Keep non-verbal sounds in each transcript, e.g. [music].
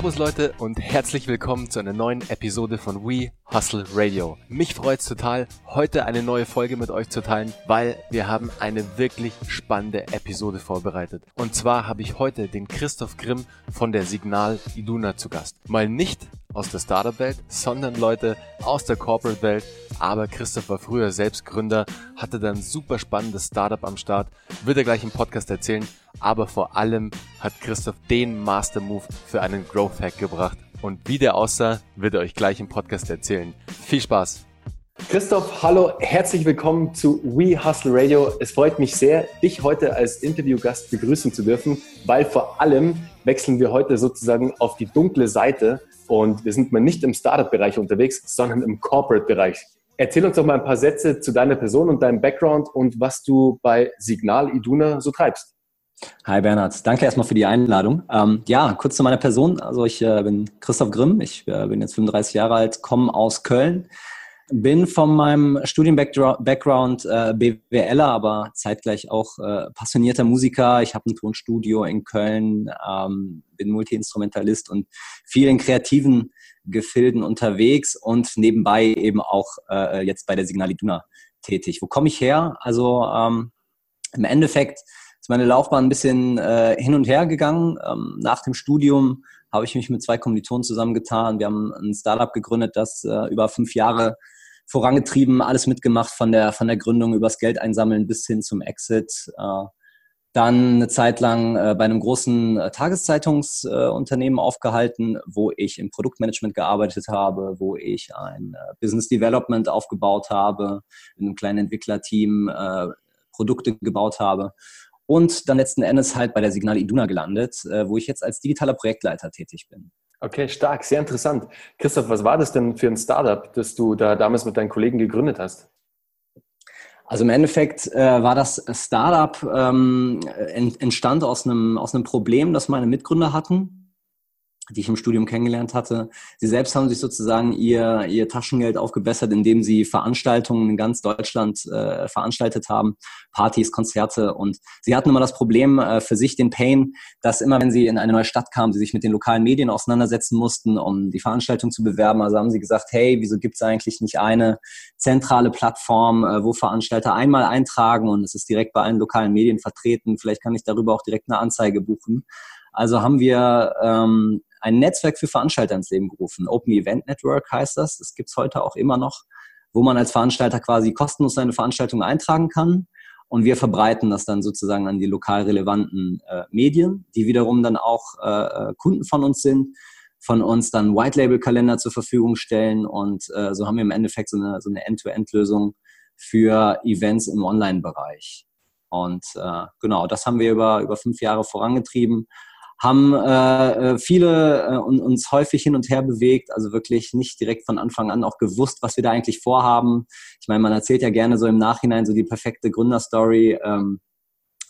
Servus Leute und herzlich willkommen zu einer neuen Episode von We Hustle Radio. Mich freut's total, heute eine neue Folge mit euch zu teilen, weil wir haben eine wirklich spannende Episode vorbereitet. Und zwar habe ich heute den Christoph Grimm von der Signal Iduna zu Gast. Mal nicht aus der Startup-Welt, sondern Leute aus der Corporate-Welt. Aber Christoph war früher selbst Gründer, hatte dann super spannendes Startup am Start, wird er gleich im Podcast erzählen. Aber vor allem hat Christoph den Master Move für einen Growth Hack gebracht. Und wie der aussah, wird er euch gleich im Podcast erzählen. Viel Spaß! Christoph, hallo, herzlich willkommen zu We Hustle Radio. Es freut mich sehr, dich heute als Interviewgast begrüßen zu dürfen, weil vor allem wechseln wir heute sozusagen auf die dunkle Seite und wir sind mal nicht im Startup-Bereich unterwegs, sondern im Corporate-Bereich. Erzähl uns doch mal ein paar Sätze zu deiner Person und deinem Background und was du bei Signal Iduna so treibst. Hi Bernhard, danke erstmal für die Einladung. Ähm, ja, kurz zu meiner Person. Also ich äh, bin Christoph Grimm, ich äh, bin jetzt 35 Jahre alt, komme aus Köln, bin von meinem Studienbackground äh, BWLer, aber zeitgleich auch äh, passionierter Musiker. Ich habe ein Tonstudio in Köln, ähm, bin Multiinstrumentalist und viel in kreativen Gefilden unterwegs und nebenbei eben auch äh, jetzt bei der Signal Iduna tätig. Wo komme ich her? Also ähm, im Endeffekt ist meine Laufbahn ein bisschen äh, hin und her gegangen. Ähm, nach dem Studium habe ich mich mit zwei Kommilitonen zusammengetan. Wir haben ein Startup gegründet, das äh, über fünf Jahre vorangetrieben, alles mitgemacht von der, von der Gründung übers Geld einsammeln bis hin zum Exit. Äh, dann eine Zeit lang äh, bei einem großen äh, Tageszeitungsunternehmen äh, aufgehalten, wo ich im Produktmanagement gearbeitet habe, wo ich ein Business Development aufgebaut habe, in einem kleinen Entwicklerteam Produkte gebaut habe und dann letzten Endes halt bei der Signal Iduna gelandet, wo ich jetzt als digitaler Projektleiter tätig bin. Okay, stark, sehr interessant. Christoph, was war das denn für ein Startup, das du da damals mit deinen Kollegen gegründet hast? Also im Endeffekt äh, war das Startup ähm, entstand aus einem aus einem Problem, das meine Mitgründer hatten die ich im Studium kennengelernt hatte. Sie selbst haben sich sozusagen ihr, ihr Taschengeld aufgebessert, indem sie Veranstaltungen in ganz Deutschland äh, veranstaltet haben, Partys, Konzerte. Und sie hatten immer das Problem äh, für sich, den Pain, dass immer, wenn sie in eine neue Stadt kamen, sie sich mit den lokalen Medien auseinandersetzen mussten, um die Veranstaltung zu bewerben. Also haben sie gesagt, hey, wieso gibt es eigentlich nicht eine zentrale Plattform, äh, wo Veranstalter einmal eintragen und es ist direkt bei allen lokalen Medien vertreten. Vielleicht kann ich darüber auch direkt eine Anzeige buchen. Also haben wir ähm, ein Netzwerk für Veranstalter ins Leben gerufen. Open Event Network heißt das. Das gibt's heute auch immer noch, wo man als Veranstalter quasi kostenlos seine Veranstaltung eintragen kann. Und wir verbreiten das dann sozusagen an die lokal relevanten äh, Medien, die wiederum dann auch äh, Kunden von uns sind, von uns dann White-Label-Kalender zur Verfügung stellen. Und äh, so haben wir im Endeffekt so eine, so eine End-to-End-Lösung für Events im Online-Bereich. Und äh, genau, das haben wir über, über fünf Jahre vorangetrieben haben äh, äh, viele äh, uns häufig hin und her bewegt, also wirklich nicht direkt von Anfang an auch gewusst, was wir da eigentlich vorhaben. Ich meine, man erzählt ja gerne so im Nachhinein so die perfekte Gründerstory, ähm,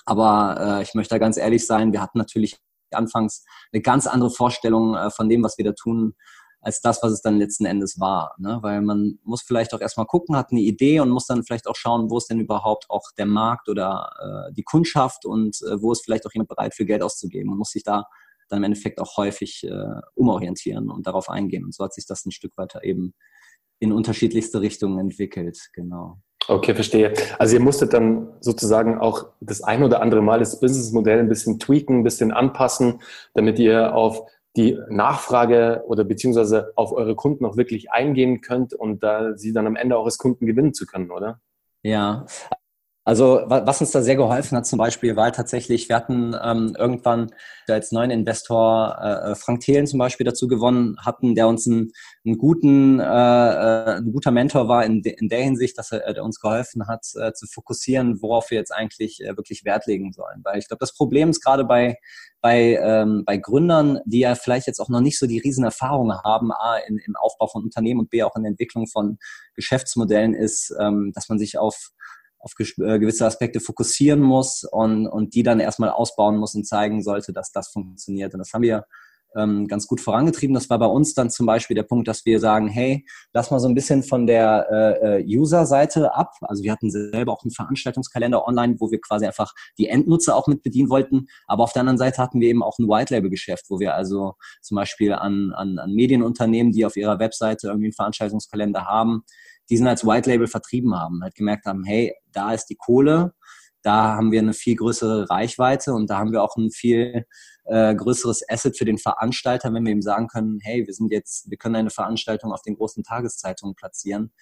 aber äh, ich möchte da ganz ehrlich sein, wir hatten natürlich anfangs eine ganz andere Vorstellung äh, von dem, was wir da tun, als das, was es dann letzten Endes war. Ne? Weil man muss vielleicht auch erstmal gucken, hat eine Idee und muss dann vielleicht auch schauen, wo ist denn überhaupt auch der Markt oder äh, die Kundschaft und äh, wo ist vielleicht auch jemand bereit für Geld auszugeben. Man muss sich da dann im Endeffekt auch häufig äh, umorientieren und darauf eingehen. Und so hat sich das ein Stück weiter eben in unterschiedlichste Richtungen entwickelt. Genau. Okay, verstehe. Also ihr musstet dann sozusagen auch das ein oder andere Mal das Businessmodell ein bisschen tweaken, ein bisschen anpassen, damit ihr auf die Nachfrage oder beziehungsweise auf eure Kunden auch wirklich eingehen könnt und da sie dann am Ende auch als Kunden gewinnen zu können, oder? Ja, also was uns da sehr geholfen hat zum Beispiel, war tatsächlich, wir hatten ähm, irgendwann als neuen Investor äh, Frank Thelen zum Beispiel dazu gewonnen hatten, der uns einen, einen guten, äh, äh, ein guter Mentor war in, de, in der Hinsicht, dass er der uns geholfen hat, äh, zu fokussieren, worauf wir jetzt eigentlich äh, wirklich Wert legen sollen. Weil ich glaube, das Problem ist gerade bei bei, ähm, bei Gründern, die ja vielleicht jetzt auch noch nicht so die riesen Erfahrungen haben, A, in, im Aufbau von Unternehmen und B, auch in der Entwicklung von Geschäftsmodellen ist, ähm, dass man sich auf auf äh, gewisse Aspekte fokussieren muss und, und die dann erstmal ausbauen muss und zeigen sollte, dass das funktioniert. Und das haben wir ähm, ganz gut vorangetrieben. Das war bei uns dann zum Beispiel der Punkt, dass wir sagen, hey, lass mal so ein bisschen von der äh, äh, User-Seite ab. Also wir hatten selber auch einen Veranstaltungskalender online, wo wir quasi einfach die Endnutzer auch mit bedienen wollten. Aber auf der anderen Seite hatten wir eben auch ein White-Label-Geschäft, wo wir also zum Beispiel an, an, an Medienunternehmen, die auf ihrer Webseite irgendwie einen Veranstaltungskalender haben, diesen als White-Label vertrieben haben. Halt gemerkt haben, hey, da ist die Kohle, da haben wir eine viel größere Reichweite und da haben wir auch ein viel äh, größeres Asset für den Veranstalter, wenn wir ihm sagen können, hey, wir sind jetzt, wir können eine Veranstaltung auf den großen Tageszeitungen platzieren.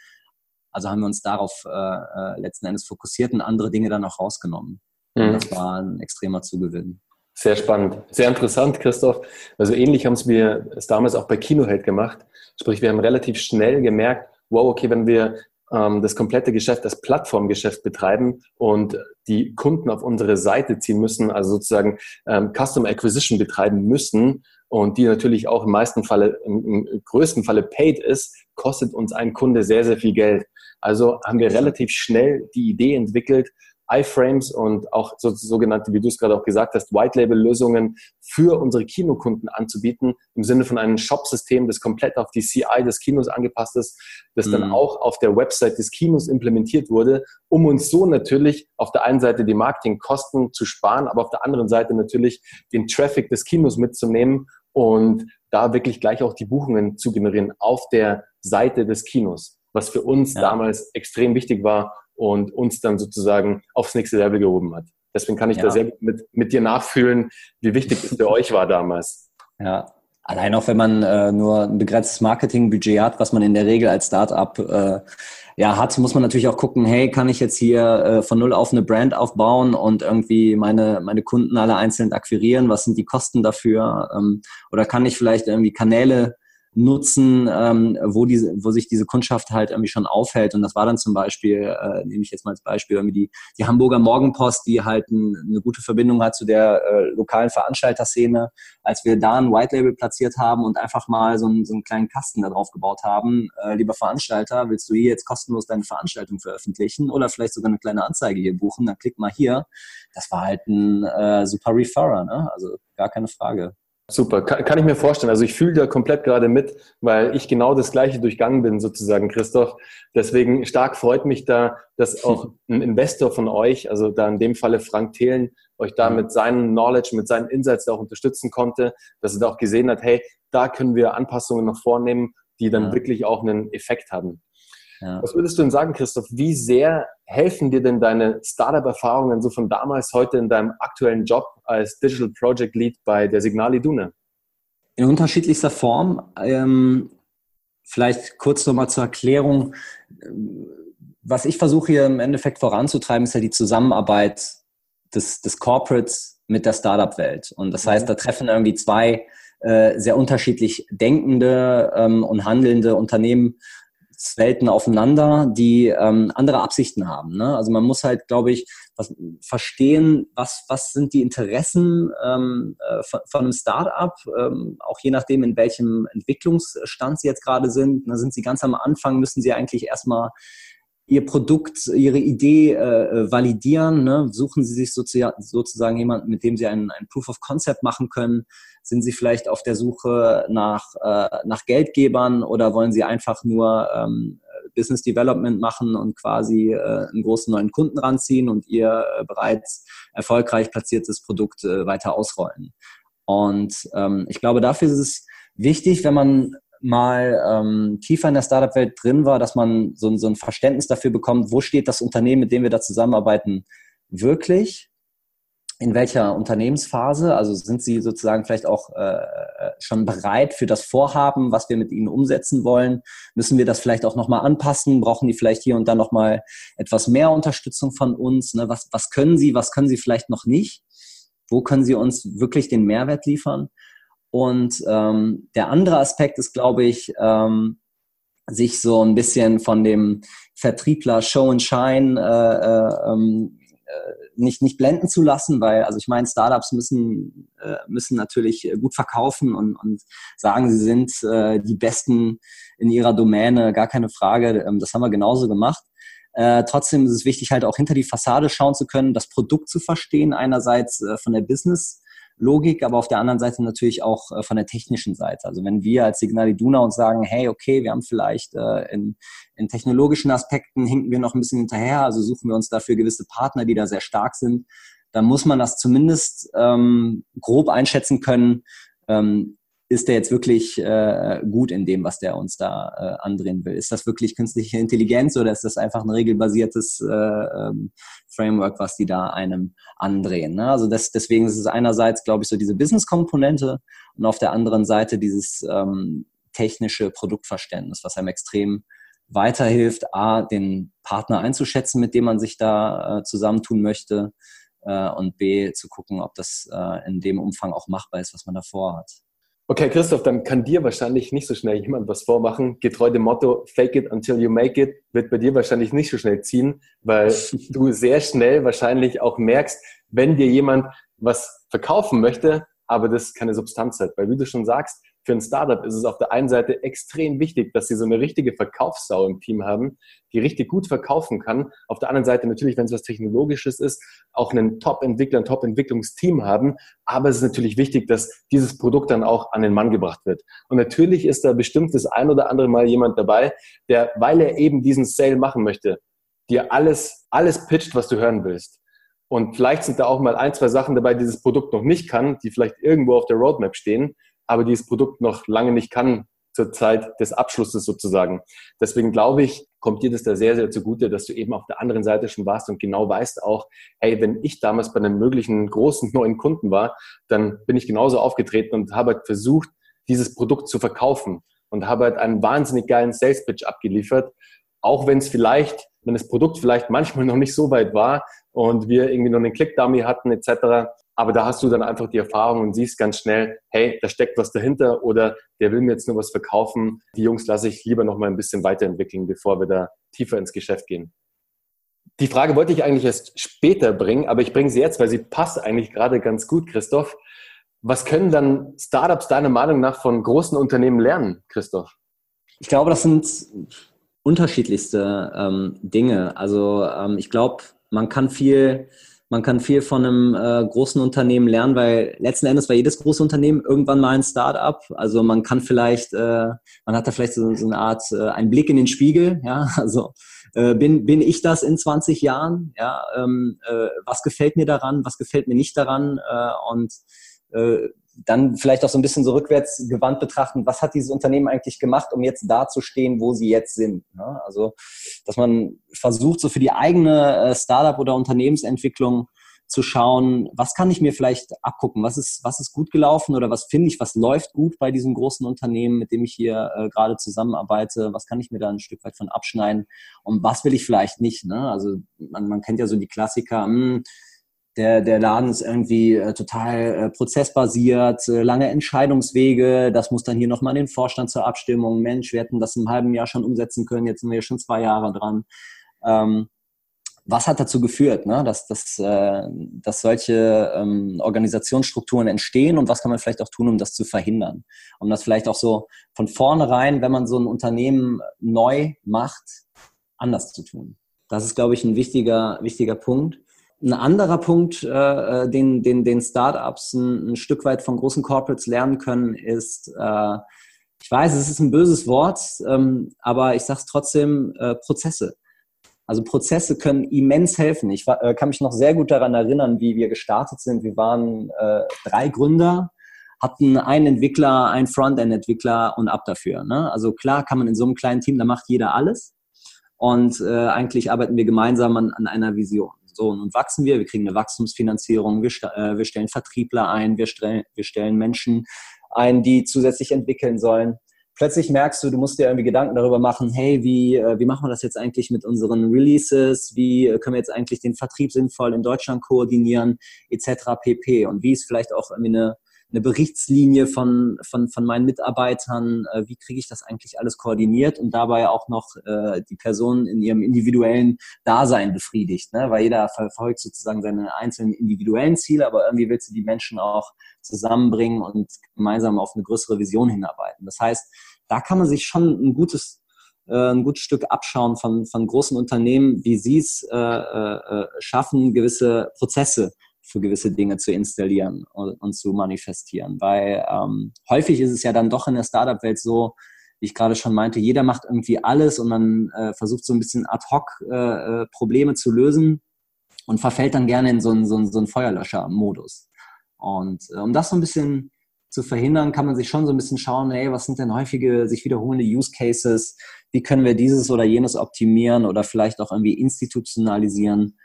Also haben wir uns darauf äh, äh, letzten Endes fokussiert und andere Dinge dann auch rausgenommen. Mhm. Das war ein extremer Zugewinn. Sehr spannend, sehr interessant, Christoph. Also ähnlich haben es wir es damals auch bei Kinoheld gemacht. Sprich, wir haben relativ schnell gemerkt, wow, okay, wenn wir ähm, das komplette Geschäft als Plattformgeschäft betreiben und die Kunden auf unsere Seite ziehen müssen, also sozusagen ähm, Custom Acquisition betreiben müssen und die natürlich auch im meisten Falle, im, im größten Falle paid ist, kostet uns ein Kunde sehr, sehr viel Geld. Also haben wir relativ schnell die Idee entwickelt, iFrames und auch so, sogenannte, wie du es gerade auch gesagt hast, White-Label-Lösungen für unsere Kinokunden anzubieten, im Sinne von einem Shop-System, das komplett auf die CI des Kinos angepasst ist, das mhm. dann auch auf der Website des Kinos implementiert wurde, um uns so natürlich auf der einen Seite die Marketingkosten zu sparen, aber auf der anderen Seite natürlich den Traffic des Kinos mitzunehmen und da wirklich gleich auch die Buchungen zu generieren auf der Seite des Kinos, was für uns ja. damals extrem wichtig war, und uns dann sozusagen aufs nächste Level gehoben hat. Deswegen kann ich ja. da sehr gut mit, mit dir nachfühlen, wie wichtig es für [laughs] euch war damals. Ja, allein auch wenn man äh, nur ein begrenztes Marketingbudget hat, was man in der Regel als Startup äh, ja hat, muss man natürlich auch gucken, hey, kann ich jetzt hier äh, von null auf eine Brand aufbauen und irgendwie meine meine Kunden alle einzeln akquirieren? Was sind die Kosten dafür? Ähm, oder kann ich vielleicht irgendwie Kanäle nutzen, ähm, wo, diese, wo sich diese Kundschaft halt irgendwie schon aufhält. Und das war dann zum Beispiel, äh, nehme ich jetzt mal als Beispiel, irgendwie die, die Hamburger Morgenpost, die halt ein, eine gute Verbindung hat zu der äh, lokalen Veranstalterszene. Als wir da ein White Label platziert haben und einfach mal so einen, so einen kleinen Kasten da drauf gebaut haben, äh, lieber Veranstalter, willst du hier jetzt kostenlos deine Veranstaltung veröffentlichen oder vielleicht sogar eine kleine Anzeige hier buchen, dann klick mal hier. Das war halt ein äh, super Referrer, ne? also gar keine Frage. Super, kann, kann, ich mir vorstellen. Also ich fühle da komplett gerade mit, weil ich genau das Gleiche durchgangen bin, sozusagen, Christoph. Deswegen stark freut mich da, dass auch [laughs] ein Investor von euch, also da in dem Falle Frank Thelen, euch da mit seinem Knowledge, mit seinen Insights da auch unterstützen konnte, dass er da auch gesehen hat, hey, da können wir Anpassungen noch vornehmen, die dann ja. wirklich auch einen Effekt haben. Ja. Was würdest du denn sagen, Christoph? Wie sehr helfen dir denn deine Startup-Erfahrungen so von damals heute in deinem aktuellen Job als Digital Project Lead bei der Signal Iduna? In unterschiedlichster Form. Ähm, vielleicht kurz nochmal zur Erklärung. Was ich versuche hier im Endeffekt voranzutreiben, ist ja die Zusammenarbeit des, des Corporates mit der Startup-Welt. Und das heißt, mhm. da treffen irgendwie zwei äh, sehr unterschiedlich denkende ähm, und handelnde Unternehmen Welten aufeinander, die ähm, andere Absichten haben. Ne? Also man muss halt, glaube ich, was, verstehen, was, was sind die Interessen ähm, äh, von, von, einem Startup, ähm, auch je nachdem, in welchem Entwicklungsstand sie jetzt gerade sind. Da sind sie ganz am Anfang, müssen sie eigentlich erstmal ihr Produkt, ihre Idee äh, validieren. Ne? Suchen Sie sich sozusagen jemanden, mit dem Sie ein, ein Proof of Concept machen können. Sind Sie vielleicht auf der Suche nach, äh, nach Geldgebern oder wollen Sie einfach nur ähm, Business Development machen und quasi äh, einen großen neuen Kunden ranziehen und Ihr äh, bereits erfolgreich platziertes Produkt äh, weiter ausrollen? Und ähm, ich glaube, dafür ist es wichtig, wenn man mal ähm, tiefer in der Startup-Welt drin war, dass man so, so ein Verständnis dafür bekommt, wo steht das Unternehmen, mit dem wir da zusammenarbeiten, wirklich? In welcher Unternehmensphase? Also sind Sie sozusagen vielleicht auch äh, schon bereit für das Vorhaben, was wir mit Ihnen umsetzen wollen? Müssen wir das vielleicht auch nochmal anpassen? Brauchen die vielleicht hier und da nochmal etwas mehr Unterstützung von uns? Ne? Was, was können Sie, was können Sie vielleicht noch nicht? Wo können Sie uns wirklich den Mehrwert liefern? Und ähm, der andere Aspekt ist, glaube ich, ähm, sich so ein bisschen von dem Vertriebler Show and Shine äh, äh, ähm, äh, nicht, nicht blenden zu lassen, weil, also ich meine, Startups müssen, äh, müssen natürlich gut verkaufen und, und sagen, sie sind äh, die Besten in ihrer Domäne, gar keine Frage. Ähm, das haben wir genauso gemacht. Äh, trotzdem ist es wichtig, halt auch hinter die Fassade schauen zu können, das Produkt zu verstehen, einerseits äh, von der Business- Logik, aber auf der anderen Seite natürlich auch äh, von der technischen Seite. Also wenn wir als Signal Iduna uns sagen, hey, okay, wir haben vielleicht äh, in, in technologischen Aspekten hinken wir noch ein bisschen hinterher, also suchen wir uns dafür gewisse Partner, die da sehr stark sind, dann muss man das zumindest ähm, grob einschätzen können, ähm, ist der jetzt wirklich äh, gut in dem, was der uns da äh, andrehen will? Ist das wirklich künstliche Intelligenz oder ist das einfach ein regelbasiertes äh, ähm, Framework, was die da einem andrehen? Ne? Also das, deswegen ist es einerseits, glaube ich, so diese Business-Komponente und auf der anderen Seite dieses ähm, technische Produktverständnis, was einem extrem weiterhilft, A, den Partner einzuschätzen, mit dem man sich da äh, zusammentun möchte äh, und B, zu gucken, ob das äh, in dem Umfang auch machbar ist, was man davor hat. Okay, Christoph, dann kann dir wahrscheinlich nicht so schnell jemand was vormachen. Getreu dem Motto, fake it until you make it, wird bei dir wahrscheinlich nicht so schnell ziehen, weil [laughs] du sehr schnell wahrscheinlich auch merkst, wenn dir jemand was verkaufen möchte, aber das keine Substanz hat. Weil wie du schon sagst, für ein Startup ist es auf der einen Seite extrem wichtig, dass sie so eine richtige Verkaufssau im Team haben, die richtig gut verkaufen kann. Auf der anderen Seite natürlich, wenn es was Technologisches ist, auch einen Top-Entwickler, ein Top-Entwicklungsteam haben. Aber es ist natürlich wichtig, dass dieses Produkt dann auch an den Mann gebracht wird. Und natürlich ist da bestimmt das ein oder andere Mal jemand dabei, der, weil er eben diesen Sale machen möchte, dir alles, alles pitcht, was du hören willst. Und vielleicht sind da auch mal ein, zwei Sachen dabei, die dieses Produkt noch nicht kann, die vielleicht irgendwo auf der Roadmap stehen aber dieses Produkt noch lange nicht kann zur Zeit des Abschlusses sozusagen. Deswegen glaube ich, kommt dir das da sehr, sehr zugute, dass du eben auf der anderen Seite schon warst und genau weißt auch, hey, wenn ich damals bei einem möglichen großen neuen Kunden war, dann bin ich genauso aufgetreten und habe halt versucht, dieses Produkt zu verkaufen und habe halt einen wahnsinnig geilen Sales Pitch abgeliefert, auch wenn es vielleicht, wenn das Produkt vielleicht manchmal noch nicht so weit war und wir irgendwie noch einen Click-Dummy hatten etc., aber da hast du dann einfach die Erfahrung und siehst ganz schnell, hey, da steckt was dahinter oder der will mir jetzt nur was verkaufen. Die Jungs lasse ich lieber noch mal ein bisschen weiterentwickeln, bevor wir da tiefer ins Geschäft gehen. Die Frage wollte ich eigentlich erst später bringen, aber ich bringe sie jetzt, weil sie passt eigentlich gerade ganz gut, Christoph. Was können dann Startups deiner Meinung nach von großen Unternehmen lernen, Christoph? Ich glaube, das sind unterschiedlichste ähm, Dinge. Also ähm, ich glaube, man kann viel man kann viel von einem äh, großen Unternehmen lernen, weil letzten Endes war jedes große Unternehmen irgendwann mal ein Start-up. Also man kann vielleicht, äh, man hat da vielleicht so, so eine Art, äh, einen Blick in den Spiegel, ja, [laughs] also äh, bin, bin ich das in 20 Jahren, ja, ähm, äh, was gefällt mir daran, was gefällt mir nicht daran? Äh, und äh, dann vielleicht auch so ein bisschen so rückwärts gewandt betrachten, was hat dieses Unternehmen eigentlich gemacht, um jetzt da zu stehen, wo sie jetzt sind. Ne? Also, dass man versucht, so für die eigene äh, Startup- oder Unternehmensentwicklung zu schauen, was kann ich mir vielleicht abgucken, was ist, was ist gut gelaufen oder was finde ich, was läuft gut bei diesem großen Unternehmen, mit dem ich hier äh, gerade zusammenarbeite, was kann ich mir da ein Stück weit von abschneiden und was will ich vielleicht nicht. Ne? Also man, man kennt ja so die Klassiker, mh, hm, der, der Laden ist irgendwie äh, total äh, prozessbasiert, äh, lange Entscheidungswege, das muss dann hier nochmal den Vorstand zur Abstimmung. Mensch, wir hätten das im halben Jahr schon umsetzen können, jetzt sind wir schon zwei Jahre dran. Ähm, was hat dazu geführt, ne, dass, dass, äh, dass solche ähm, Organisationsstrukturen entstehen und was kann man vielleicht auch tun, um das zu verhindern? Um das vielleicht auch so von vornherein, wenn man so ein Unternehmen neu macht, anders zu tun. Das ist, glaube ich, ein wichtiger, wichtiger Punkt. Ein anderer Punkt, äh, äh, den, den, den Startups ein, ein Stück weit von großen Corporates lernen können, ist, äh, ich weiß, es ist ein böses Wort, ähm, aber ich sage es trotzdem, äh, Prozesse. Also Prozesse können immens helfen. Ich war, äh, kann mich noch sehr gut daran erinnern, wie wir gestartet sind. Wir waren äh, drei Gründer, hatten einen Entwickler, einen Frontend-Entwickler und ab dafür. Ne? Also klar kann man in so einem kleinen Team, da macht jeder alles. Und äh, eigentlich arbeiten wir gemeinsam an, an einer Vision. So, nun wachsen wir, wir kriegen eine Wachstumsfinanzierung, wir, äh, wir stellen Vertriebler ein, wir, stellen, wir stellen Menschen ein, die zusätzlich entwickeln sollen. Plötzlich merkst du, du musst dir irgendwie Gedanken darüber machen, hey, wie, äh, wie machen wir das jetzt eigentlich mit unseren Releases? Wie können wir jetzt eigentlich den Vertrieb sinnvoll in Deutschland koordinieren, etc. pp. Und wie ist vielleicht auch irgendwie eine, eine Berichtslinie von, von, von meinen Mitarbeitern, äh, wie kriege ich das eigentlich alles koordiniert und dabei auch noch äh, die Person in ihrem individuellen Dasein befriedigt, ne? weil jeder verfolgt sozusagen seine einzelnen individuellen Ziele, aber irgendwie willst du die Menschen auch zusammenbringen und gemeinsam auf eine größere Vision hinarbeiten. Das heißt, da kann man sich schon ein gutes äh, ein gutes Stück abschauen von, von großen Unternehmen, wie sie es äh, äh, schaffen, gewisse Prozesse für gewisse Dinge zu installieren und, und zu manifestieren. Weil ähm, häufig ist es ja dann doch in der Startup-Welt so, wie ich gerade schon meinte, jeder macht irgendwie alles und man äh, versucht so ein bisschen ad hoc äh, äh Probleme zu lösen und verfällt dann gerne in so einen, so einen, so einen Feuerlöscher-Modus. Und äh, um das so ein bisschen zu verhindern, kann man sich schon so ein bisschen schauen, hey, was sind denn häufige, sich wiederholende Use Cases? Wie können wir dieses oder jenes optimieren oder vielleicht auch irgendwie institutionalisieren,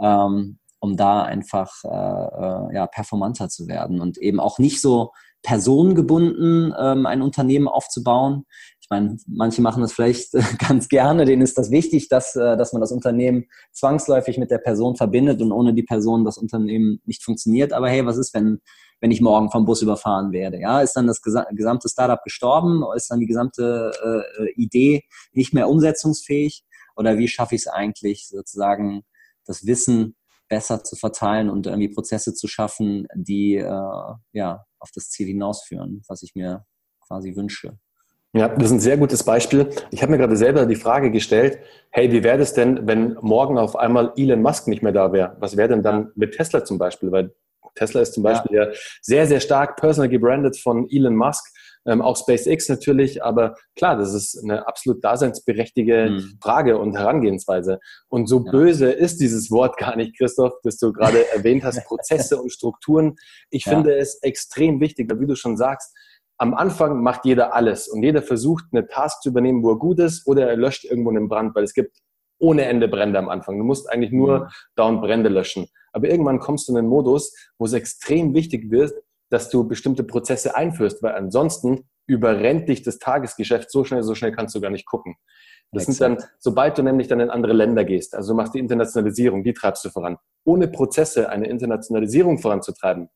ähm, um da einfach äh, äh, ja, performanter zu werden und eben auch nicht so personengebunden ähm, ein Unternehmen aufzubauen. Ich meine, manche machen das vielleicht [laughs] ganz gerne, denen ist das wichtig, dass, äh, dass man das Unternehmen zwangsläufig mit der Person verbindet und ohne die Person das Unternehmen nicht funktioniert. Aber hey, was ist, wenn wenn ich morgen vom Bus überfahren werde? Ja, ist dann das gesamte Startup gestorben? Ist dann die gesamte äh, Idee nicht mehr umsetzungsfähig? Oder wie schaffe ich es eigentlich, sozusagen das Wissen besser zu verteilen und irgendwie Prozesse zu schaffen, die äh, ja auf das Ziel hinausführen, was ich mir quasi wünsche? Ja, das ist ein sehr gutes Beispiel. Ich habe mir gerade selber die Frage gestellt, hey, wie wäre es denn, wenn morgen auf einmal Elon Musk nicht mehr da wäre? Was wäre denn dann mit Tesla zum Beispiel? Weil Tesla ist zum Beispiel ja, ja sehr, sehr stark personal gebrandet von Elon Musk. Ähm, auch SpaceX natürlich, aber klar, das ist eine absolut daseinsberechtigte mhm. Frage und Herangehensweise. Und so ja. böse ist dieses Wort gar nicht, Christoph, das du gerade [laughs] erwähnt hast, Prozesse und Strukturen. Ich ja. finde es extrem wichtig, weil wie du schon sagst, am Anfang macht jeder alles und jeder versucht, eine Task zu übernehmen, wo er gut ist oder er löscht irgendwo einen Brand, weil es gibt ohne Ende Brände am Anfang. Du musst eigentlich nur mhm. dauernd Brände löschen. Aber irgendwann kommst du in einen Modus, wo es extrem wichtig wird, dass du bestimmte Prozesse einführst, weil ansonsten überrennt dich das Tagesgeschäft so schnell, so schnell kannst du gar nicht gucken. Das Exakt. sind dann, sobald du nämlich dann in andere Länder gehst, also du machst die Internationalisierung, die treibst du voran. Ohne Prozesse eine Internationalisierung voranzutreiben,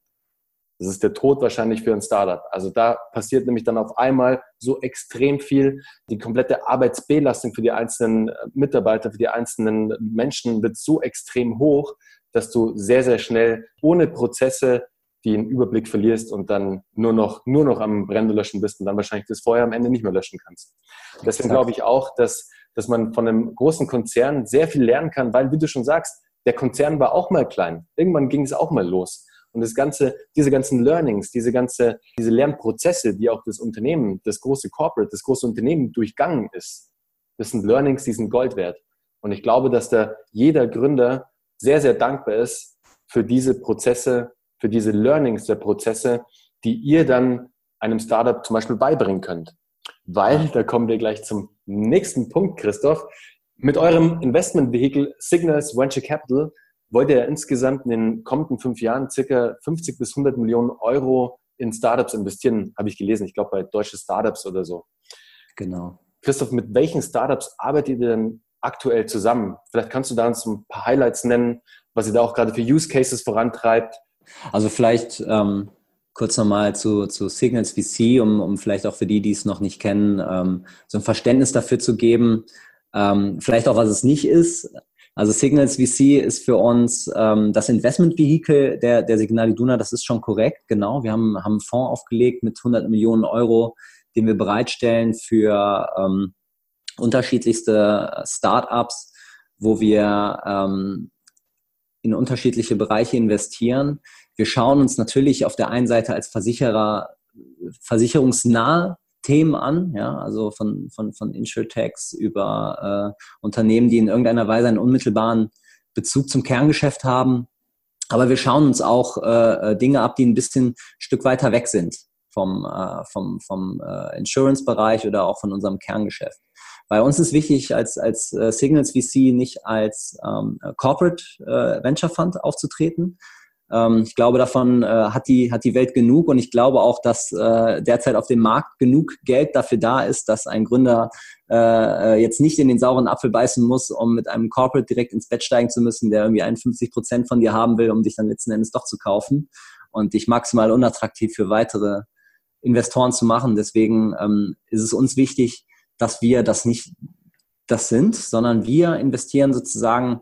das ist der Tod wahrscheinlich für ein Startup. Also da passiert nämlich dann auf einmal so extrem viel. Die komplette Arbeitsbelastung für die einzelnen Mitarbeiter, für die einzelnen Menschen wird so extrem hoch, dass du sehr, sehr schnell ohne Prozesse den Überblick verlierst und dann nur noch, nur noch am Brände löschen bist und dann wahrscheinlich das Feuer am Ende nicht mehr löschen kannst. Deswegen glaube ich auch, dass, dass man von einem großen Konzern sehr viel lernen kann, weil, wie du schon sagst, der Konzern war auch mal klein. Irgendwann ging es auch mal los. Und das ganze, diese ganzen Learnings, diese ganze, diese Lernprozesse, die auch das Unternehmen, das große Corporate, das große Unternehmen durchgangen ist, das sind Learnings, die sind Gold wert. Und ich glaube, dass da jeder Gründer sehr, sehr dankbar ist für diese Prozesse, für diese Learnings der Prozesse, die ihr dann einem Startup zum Beispiel beibringen könnt. Weil, da kommen wir gleich zum nächsten Punkt, Christoph. Mit eurem Investmentvehikel Signals Venture Capital wollt ihr insgesamt in den kommenden fünf Jahren circa 50 bis 100 Millionen Euro in Startups investieren, habe ich gelesen. Ich glaube, bei deutsche Startups oder so. Genau. Christoph, mit welchen Startups arbeitet ihr denn aktuell zusammen? Vielleicht kannst du da uns ein paar Highlights nennen, was ihr da auch gerade für Use Cases vorantreibt. Also vielleicht ähm, kurz nochmal zu, zu Signals VC, um, um vielleicht auch für die, die es noch nicht kennen, ähm, so ein Verständnis dafür zu geben. Ähm, vielleicht auch, was es nicht ist. Also Signals VC ist für uns ähm, das Investmentvehikel der, der Signal Iduna, das ist schon korrekt, genau. Wir haben, haben einen Fonds aufgelegt mit 100 Millionen Euro, den wir bereitstellen für ähm, unterschiedlichste Startups, wo wir ähm, in unterschiedliche Bereiche investieren. Wir schauen uns natürlich auf der einen Seite als Versicherer versicherungsnahe Themen an, ja, also von, von, von Insurtechs über äh, Unternehmen, die in irgendeiner Weise einen unmittelbaren Bezug zum Kerngeschäft haben. Aber wir schauen uns auch äh, äh Dinge ab, die ein bisschen Stück weiter weg sind vom, äh, vom, vom äh, Insurance-Bereich oder auch von unserem Kerngeschäft. Bei uns ist wichtig, als, als äh, Signals VC nicht als ähm, Corporate äh, Venture Fund aufzutreten. Ähm, ich glaube, davon äh, hat, die, hat die Welt genug und ich glaube auch, dass äh, derzeit auf dem Markt genug Geld dafür da ist, dass ein Gründer äh, jetzt nicht in den sauren Apfel beißen muss, um mit einem Corporate direkt ins Bett steigen zu müssen, der irgendwie 51 Prozent von dir haben will, um dich dann letzten Endes doch zu kaufen und dich maximal unattraktiv für weitere Investoren zu machen. Deswegen ähm, ist es uns wichtig, dass wir das nicht das sind, sondern wir investieren sozusagen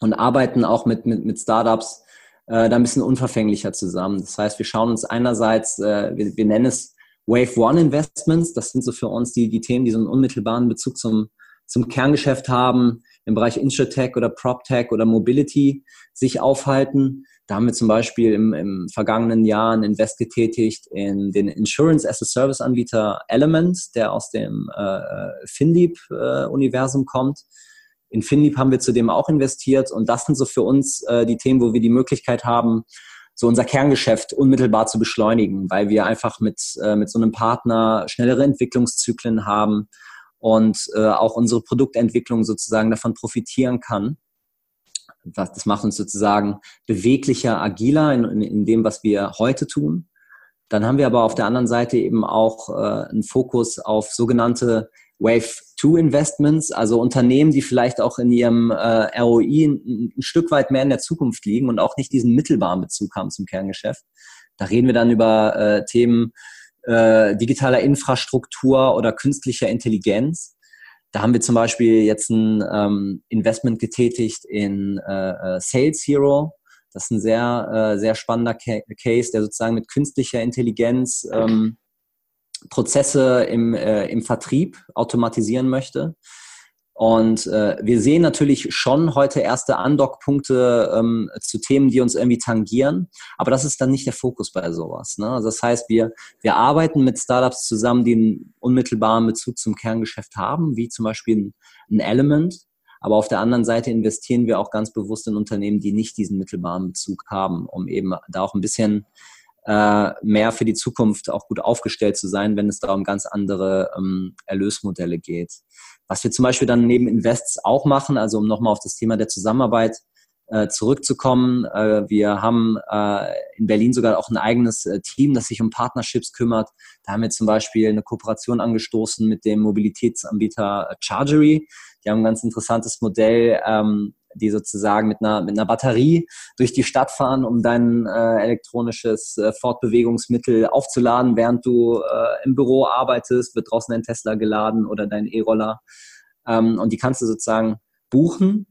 und arbeiten auch mit, mit, mit Startups äh, da ein bisschen unverfänglicher zusammen. Das heißt, wir schauen uns einerseits, äh, wir, wir nennen es Wave One Investments, das sind so für uns die, die Themen, die so einen unmittelbaren Bezug zum, zum Kerngeschäft haben. Im Bereich Insurtech oder PropTech oder Mobility sich aufhalten. Da haben wir zum Beispiel im, im vergangenen Jahr ein Invest getätigt in den Insurance as a Service Anbieter Element, der aus dem äh, FinLeap-Universum äh, kommt. In FinLeap haben wir zudem auch investiert und das sind so für uns äh, die Themen, wo wir die Möglichkeit haben, so unser Kerngeschäft unmittelbar zu beschleunigen, weil wir einfach mit, äh, mit so einem Partner schnellere Entwicklungszyklen haben und äh, auch unsere Produktentwicklung sozusagen davon profitieren kann das macht uns sozusagen beweglicher, agiler in, in, in, dem, was wir heute tun. Dann haben wir aber auf der anderen Seite eben auch äh, einen Fokus auf sogenannte Wave 2 Investments, also Unternehmen, die vielleicht auch in ihrem äh, ROI ein, ein, Stück weit mehr in der Zukunft liegen und auch nicht diesen mittelbaren Bezug haben zum Kerngeschäft. Da reden wir dann über äh, Themen äh, digitaler Infrastruktur oder künstlicher Intelligenz. Da haben wir zum Beispiel jetzt ein ähm, Investment getätigt in äh, äh, Sales Hero. Das ist ein sehr, äh, sehr spannender Ca Case, der sozusagen mit künstlicher Intelligenz ähm, Prozesse im, äh, im Vertrieb automatisieren möchte. Und äh, wir sehen natürlich schon heute erste Andockpunkte ähm, zu Themen, die uns irgendwie tangieren. Aber das ist dann nicht der Fokus bei sowas. Ne? Also das heißt, wir, wir arbeiten mit Startups zusammen, die einen unmittelbaren Bezug zum Kerngeschäft haben, wie zum Beispiel ein, ein Element. Aber auf der anderen Seite investieren wir auch ganz bewusst in Unternehmen, die nicht diesen mittelbaren Bezug haben, um eben da auch ein bisschen äh, mehr für die Zukunft auch gut aufgestellt zu sein, wenn es da um ganz andere ähm, Erlösmodelle geht. Was wir zum Beispiel dann neben Invests auch machen, also um nochmal auf das Thema der Zusammenarbeit äh, zurückzukommen. Äh, wir haben äh, in Berlin sogar auch ein eigenes äh, Team, das sich um Partnerships kümmert. Da haben wir zum Beispiel eine Kooperation angestoßen mit dem Mobilitätsanbieter Chargery. Die haben ein ganz interessantes Modell, ähm, die sozusagen mit einer, mit einer Batterie durch die Stadt fahren, um dein äh, elektronisches äh, Fortbewegungsmittel aufzuladen, während du äh, im Büro arbeitest, wird draußen ein Tesla geladen oder dein E-Roller. Ähm, und die kannst du sozusagen buchen.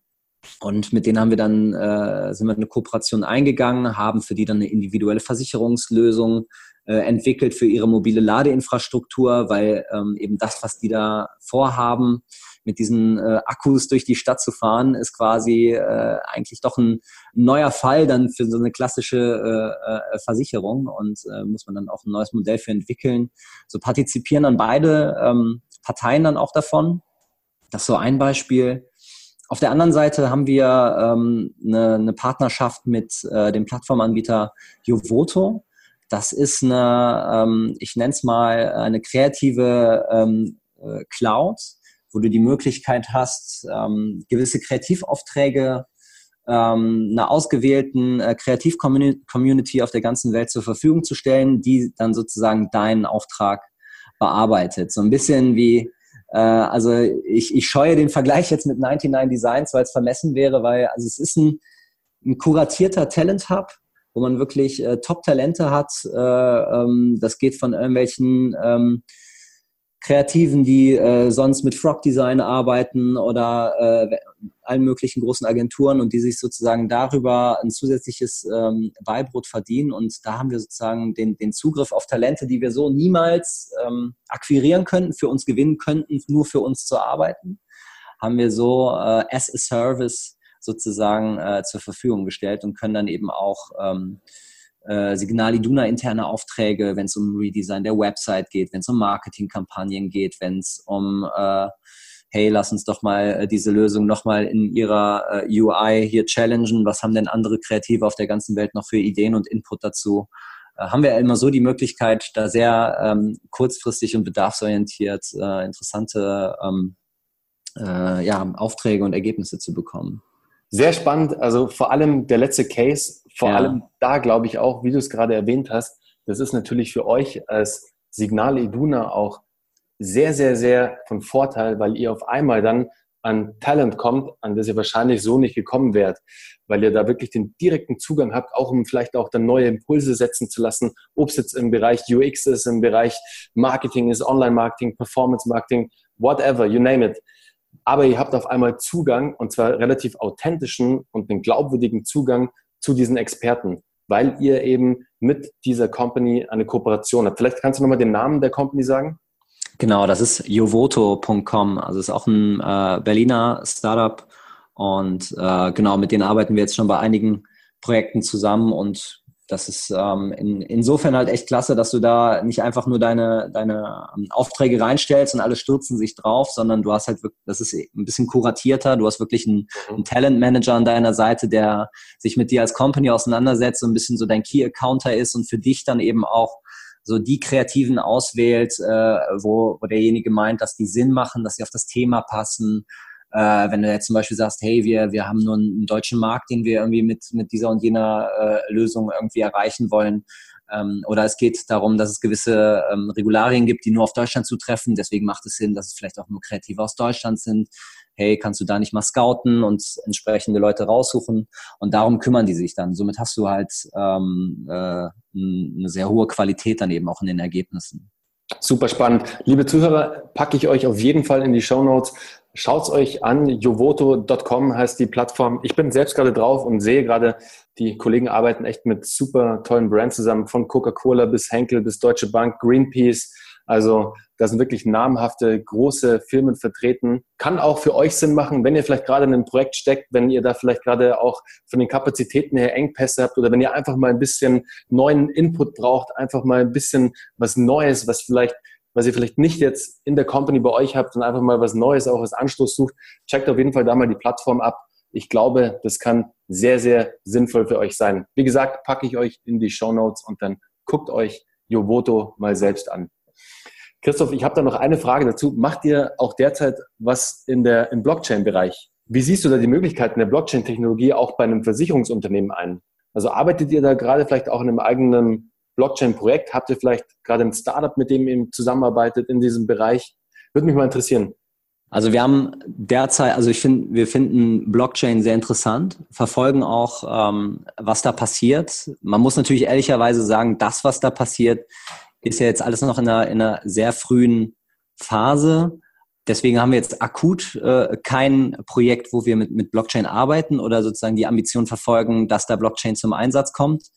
Und mit denen haben wir dann, äh, sind wir eine Kooperation eingegangen, haben für die dann eine individuelle Versicherungslösung äh, entwickelt für ihre mobile Ladeinfrastruktur, weil ähm, eben das, was die da vorhaben, mit diesen äh, Akkus durch die Stadt zu fahren, ist quasi äh, eigentlich doch ein neuer Fall dann für so eine klassische äh, äh, Versicherung und äh, muss man dann auch ein neues Modell für entwickeln. So partizipieren dann beide ähm, Parteien dann auch davon. Das ist so ein Beispiel. Auf der anderen Seite haben wir ähm, eine, eine Partnerschaft mit äh, dem Plattformanbieter Jovoto. Das ist eine, ähm, ich nenne es mal, eine kreative ähm, äh, Cloud, wo du die Möglichkeit hast, ähm, gewisse Kreativaufträge ähm, einer ausgewählten äh, Kreativ-Community auf der ganzen Welt zur Verfügung zu stellen, die dann sozusagen deinen Auftrag bearbeitet. So ein bisschen wie, äh, also ich, ich scheue den Vergleich jetzt mit 99 Designs, weil es vermessen wäre, weil also es ist ein, ein kuratierter Talent-Hub, wo man wirklich äh, Top-Talente hat. Äh, ähm, das geht von irgendwelchen ähm, Kreativen, die äh, sonst mit Frog Design arbeiten oder äh, allen möglichen großen Agenturen und die sich sozusagen darüber ein zusätzliches ähm, Beibrot verdienen. Und da haben wir sozusagen den, den Zugriff auf Talente, die wir so niemals ähm, akquirieren könnten, für uns gewinnen könnten, nur für uns zu arbeiten, haben wir so äh, as a Service sozusagen äh, zur Verfügung gestellt und können dann eben auch ähm, äh, Signal Iduna interne Aufträge, wenn es um Redesign der Website geht, wenn es um Marketingkampagnen geht, wenn es um äh, hey, lass uns doch mal äh, diese Lösung nochmal in ihrer äh, UI hier challengen. Was haben denn andere Kreative auf der ganzen Welt noch für Ideen und Input dazu? Äh, haben wir immer so die Möglichkeit, da sehr ähm, kurzfristig und bedarfsorientiert äh, interessante ähm, äh, ja, Aufträge und Ergebnisse zu bekommen. Sehr spannend. Also vor allem der letzte Case, vor ja. allem da glaube ich auch, wie du es gerade erwähnt hast, das ist natürlich für euch als Signale Iduna auch sehr, sehr, sehr von Vorteil, weil ihr auf einmal dann an Talent kommt, an das ihr wahrscheinlich so nicht gekommen wärt, weil ihr da wirklich den direkten Zugang habt, auch um vielleicht auch dann neue Impulse setzen zu lassen, ob es jetzt im Bereich UX ist, im Bereich Marketing ist, Online-Marketing, Performance-Marketing, whatever, you name it aber ihr habt auf einmal Zugang und zwar relativ authentischen und einen glaubwürdigen Zugang zu diesen Experten, weil ihr eben mit dieser Company eine Kooperation habt. Vielleicht kannst du nochmal den Namen der Company sagen? Genau, das ist jovoto.com. Also ist auch ein äh, Berliner Startup Und äh, genau, mit denen arbeiten wir jetzt schon bei einigen Projekten zusammen und das ist ähm, in, insofern halt echt klasse, dass du da nicht einfach nur deine, deine ähm, Aufträge reinstellst und alle stürzen sich drauf, sondern du hast halt wirklich, das ist ein bisschen kuratierter, du hast wirklich einen, mhm. einen Talent Manager an deiner Seite, der sich mit dir als Company auseinandersetzt und ein bisschen so dein Key Accounter ist und für dich dann eben auch so die Kreativen auswählt, äh, wo, wo derjenige meint, dass die Sinn machen, dass sie auf das Thema passen, äh, wenn du jetzt zum Beispiel sagst, hey, wir, wir haben nur einen deutschen Markt, den wir irgendwie mit, mit dieser und jener äh, Lösung irgendwie erreichen wollen. Ähm, oder es geht darum, dass es gewisse ähm, Regularien gibt, die nur auf Deutschland zutreffen. Deswegen macht es Sinn, dass es vielleicht auch nur Kreative aus Deutschland sind. Hey, kannst du da nicht mal scouten und entsprechende Leute raussuchen? Und darum kümmern die sich dann. Somit hast du halt ähm, äh, eine sehr hohe Qualität dann eben auch in den Ergebnissen. Super spannend. Liebe Zuhörer, packe ich euch auf jeden Fall in die Show Notes. Schaut's euch an. Jovoto.com heißt die Plattform. Ich bin selbst gerade drauf und sehe gerade, die Kollegen arbeiten echt mit super tollen Brands zusammen, von Coca-Cola bis Henkel bis Deutsche Bank, Greenpeace. Also da sind wirklich namhafte, große Firmen vertreten. Kann auch für euch Sinn machen, wenn ihr vielleicht gerade in einem Projekt steckt, wenn ihr da vielleicht gerade auch von den Kapazitäten her Engpässe habt oder wenn ihr einfach mal ein bisschen neuen Input braucht, einfach mal ein bisschen was Neues, was vielleicht was ihr vielleicht nicht jetzt in der Company bei euch habt und einfach mal was Neues auch als Anstoß sucht, checkt auf jeden Fall da mal die Plattform ab. Ich glaube, das kann sehr, sehr sinnvoll für euch sein. Wie gesagt, packe ich euch in die Show Notes und dann guckt euch Jovoto mal selbst an. Christoph, ich habe da noch eine Frage dazu. Macht ihr auch derzeit was in der, im Blockchain-Bereich? Wie siehst du da die Möglichkeiten der Blockchain-Technologie auch bei einem Versicherungsunternehmen ein? Also arbeitet ihr da gerade vielleicht auch in einem eigenen Blockchain-Projekt? Habt ihr vielleicht gerade ein Startup, mit dem ihr zusammenarbeitet in diesem Bereich? Würde mich mal interessieren. Also wir haben derzeit, also ich finde, wir finden Blockchain sehr interessant, verfolgen auch, ähm, was da passiert. Man muss natürlich ehrlicherweise sagen, das, was da passiert, ist ja jetzt alles noch in einer, in einer sehr frühen Phase. Deswegen haben wir jetzt akut äh, kein Projekt, wo wir mit, mit Blockchain arbeiten oder sozusagen die Ambition verfolgen, dass da Blockchain zum Einsatz kommt.